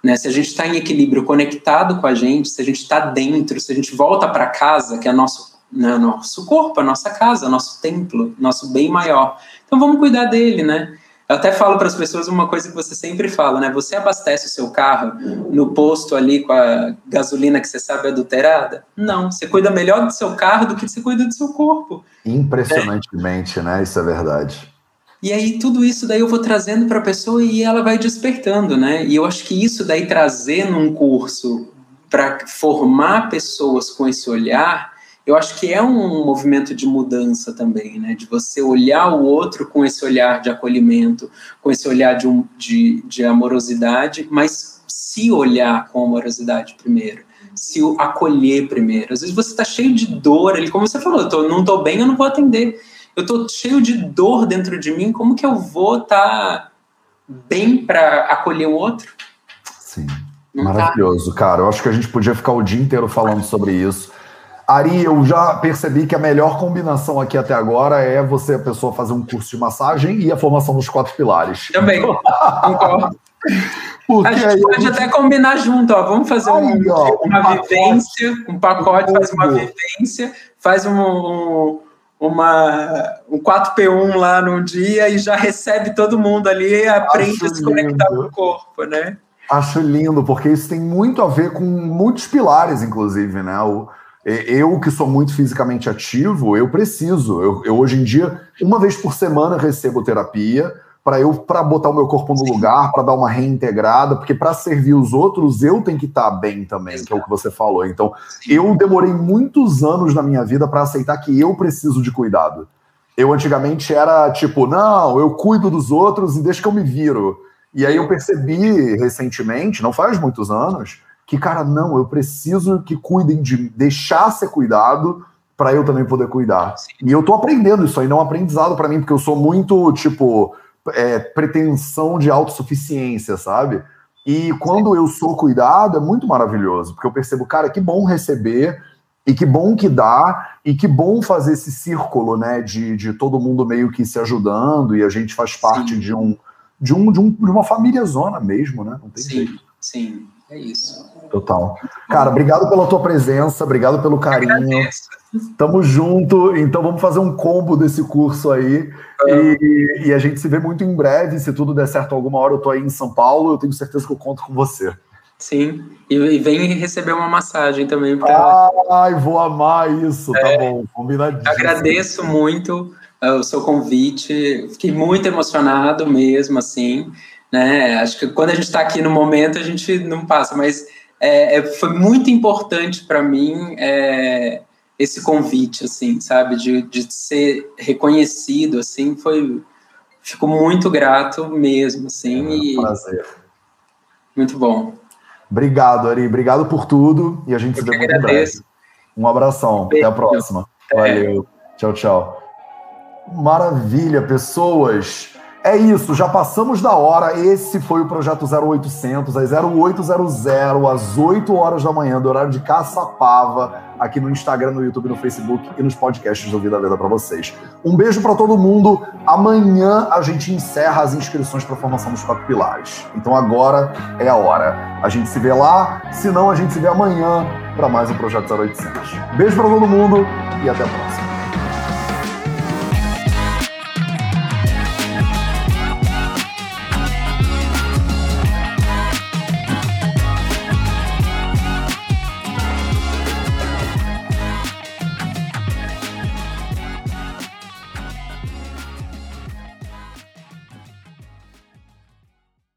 Né? Se a gente está em equilíbrio conectado com a gente, se a gente está dentro, se a gente volta para casa, que é nosso, né, nosso corpo, a nossa casa, nosso templo, nosso bem maior. Então vamos cuidar dele, né? Eu até falo para as pessoas uma coisa que você sempre fala, né? Você abastece o seu carro no posto ali com a gasolina que você sabe adulterada? Não, você cuida melhor do seu carro do que você cuida do seu corpo. Impressionantemente, é. né? Isso é verdade. E aí tudo isso daí eu vou trazendo para a pessoa e ela vai despertando, né? E eu acho que isso daí trazer num curso para formar pessoas com esse olhar, eu acho que é um movimento de mudança também, né? De você olhar o outro com esse olhar de acolhimento, com esse olhar de, um, de, de amorosidade, mas se olhar com amorosidade primeiro, se acolher primeiro. Às vezes você está cheio de dor, ele, como você falou, eu tô, não estou bem, eu não vou atender eu tô cheio de dor dentro de mim, como que eu vou estar tá bem para acolher o outro? Sim. Não tá. Maravilhoso, tá. cara. Eu acho que a gente podia ficar o dia inteiro falando sobre isso. Ari, eu já percebi que a melhor combinação aqui até agora é você, a pessoa, fazer um curso de massagem e a formação dos quatro pilares. Também, concordo. <laughs> Porque a gente pode até combinar junto, ó. Vamos fazer um, ó, uma um vivência, pacote, um pacote, faz uma vivência, faz um, um uma, um 4P1 lá num dia e já recebe todo mundo ali e aprende Acho a se conectar com o corpo, né? Acho lindo, porque isso tem muito a ver com muitos pilares, inclusive, né? O, eu, que sou muito fisicamente ativo, eu preciso. Eu, eu hoje em dia, uma vez por semana, recebo terapia para eu para botar o meu corpo no lugar, para dar uma reintegrada, porque para servir os outros eu tenho que estar tá bem também, Exato. que é o que você falou. Então, Sim. eu demorei muitos anos na minha vida para aceitar que eu preciso de cuidado. Eu antigamente era tipo, não, eu cuido dos outros e deixa que eu me viro. E aí eu percebi recentemente, não faz muitos anos, que cara, não, eu preciso que cuidem de deixar ser cuidado para eu também poder cuidar. Sim. E eu tô aprendendo isso aí, não é um aprendizado para mim, porque eu sou muito tipo é, pretensão de autossuficiência, sabe? E quando eu sou cuidado, é muito maravilhoso, porque eu percebo, cara, que bom receber, e que bom que dá, e que bom fazer esse círculo, né, de, de todo mundo meio que se ajudando, e a gente faz parte de um, de um, de um de uma família zona mesmo, né? Não tem sim, jeito. Sim, é isso. Total. Cara, obrigado pela tua presença, obrigado pelo carinho. Tamo junto, então vamos fazer um combo desse curso aí. E, e, a gente se vê muito em breve. Se tudo der certo alguma hora, eu tô aí em São Paulo, eu tenho certeza que eu conto com você. Sim, e, e vem receber uma massagem também. Pra... Ai, vou amar isso, tá é, tá bom, combinadíssimo. Agradeço muito uh, o seu convite, fiquei muito emocionado mesmo, assim, né? Acho que quando a gente está aqui no momento, a gente não passa, mas é, é, foi muito importante para mim é, esse convite, assim, sabe, de, de ser reconhecido, assim, foi, fico muito grato mesmo, assim, é, e prazer. muito bom. Obrigado, Ari, obrigado por tudo e a gente Eu se vê muito breve. Um abração, Beijo. até a próxima. Valeu, tchau, tchau. Maravilha, pessoas. É isso, já passamos da hora. Esse foi o projeto 0800, às 0800, às 8 horas da manhã, do horário de Caçapava, aqui no Instagram, no YouTube, no Facebook e nos podcasts do Vida Leda para vocês. Um beijo para todo mundo. Amanhã a gente encerra as inscrições para a formação dos quatro pilares. Então agora é a hora. A gente se vê lá, se não, a gente se vê amanhã para mais um projeto 0800. Beijo para todo mundo e até a próxima.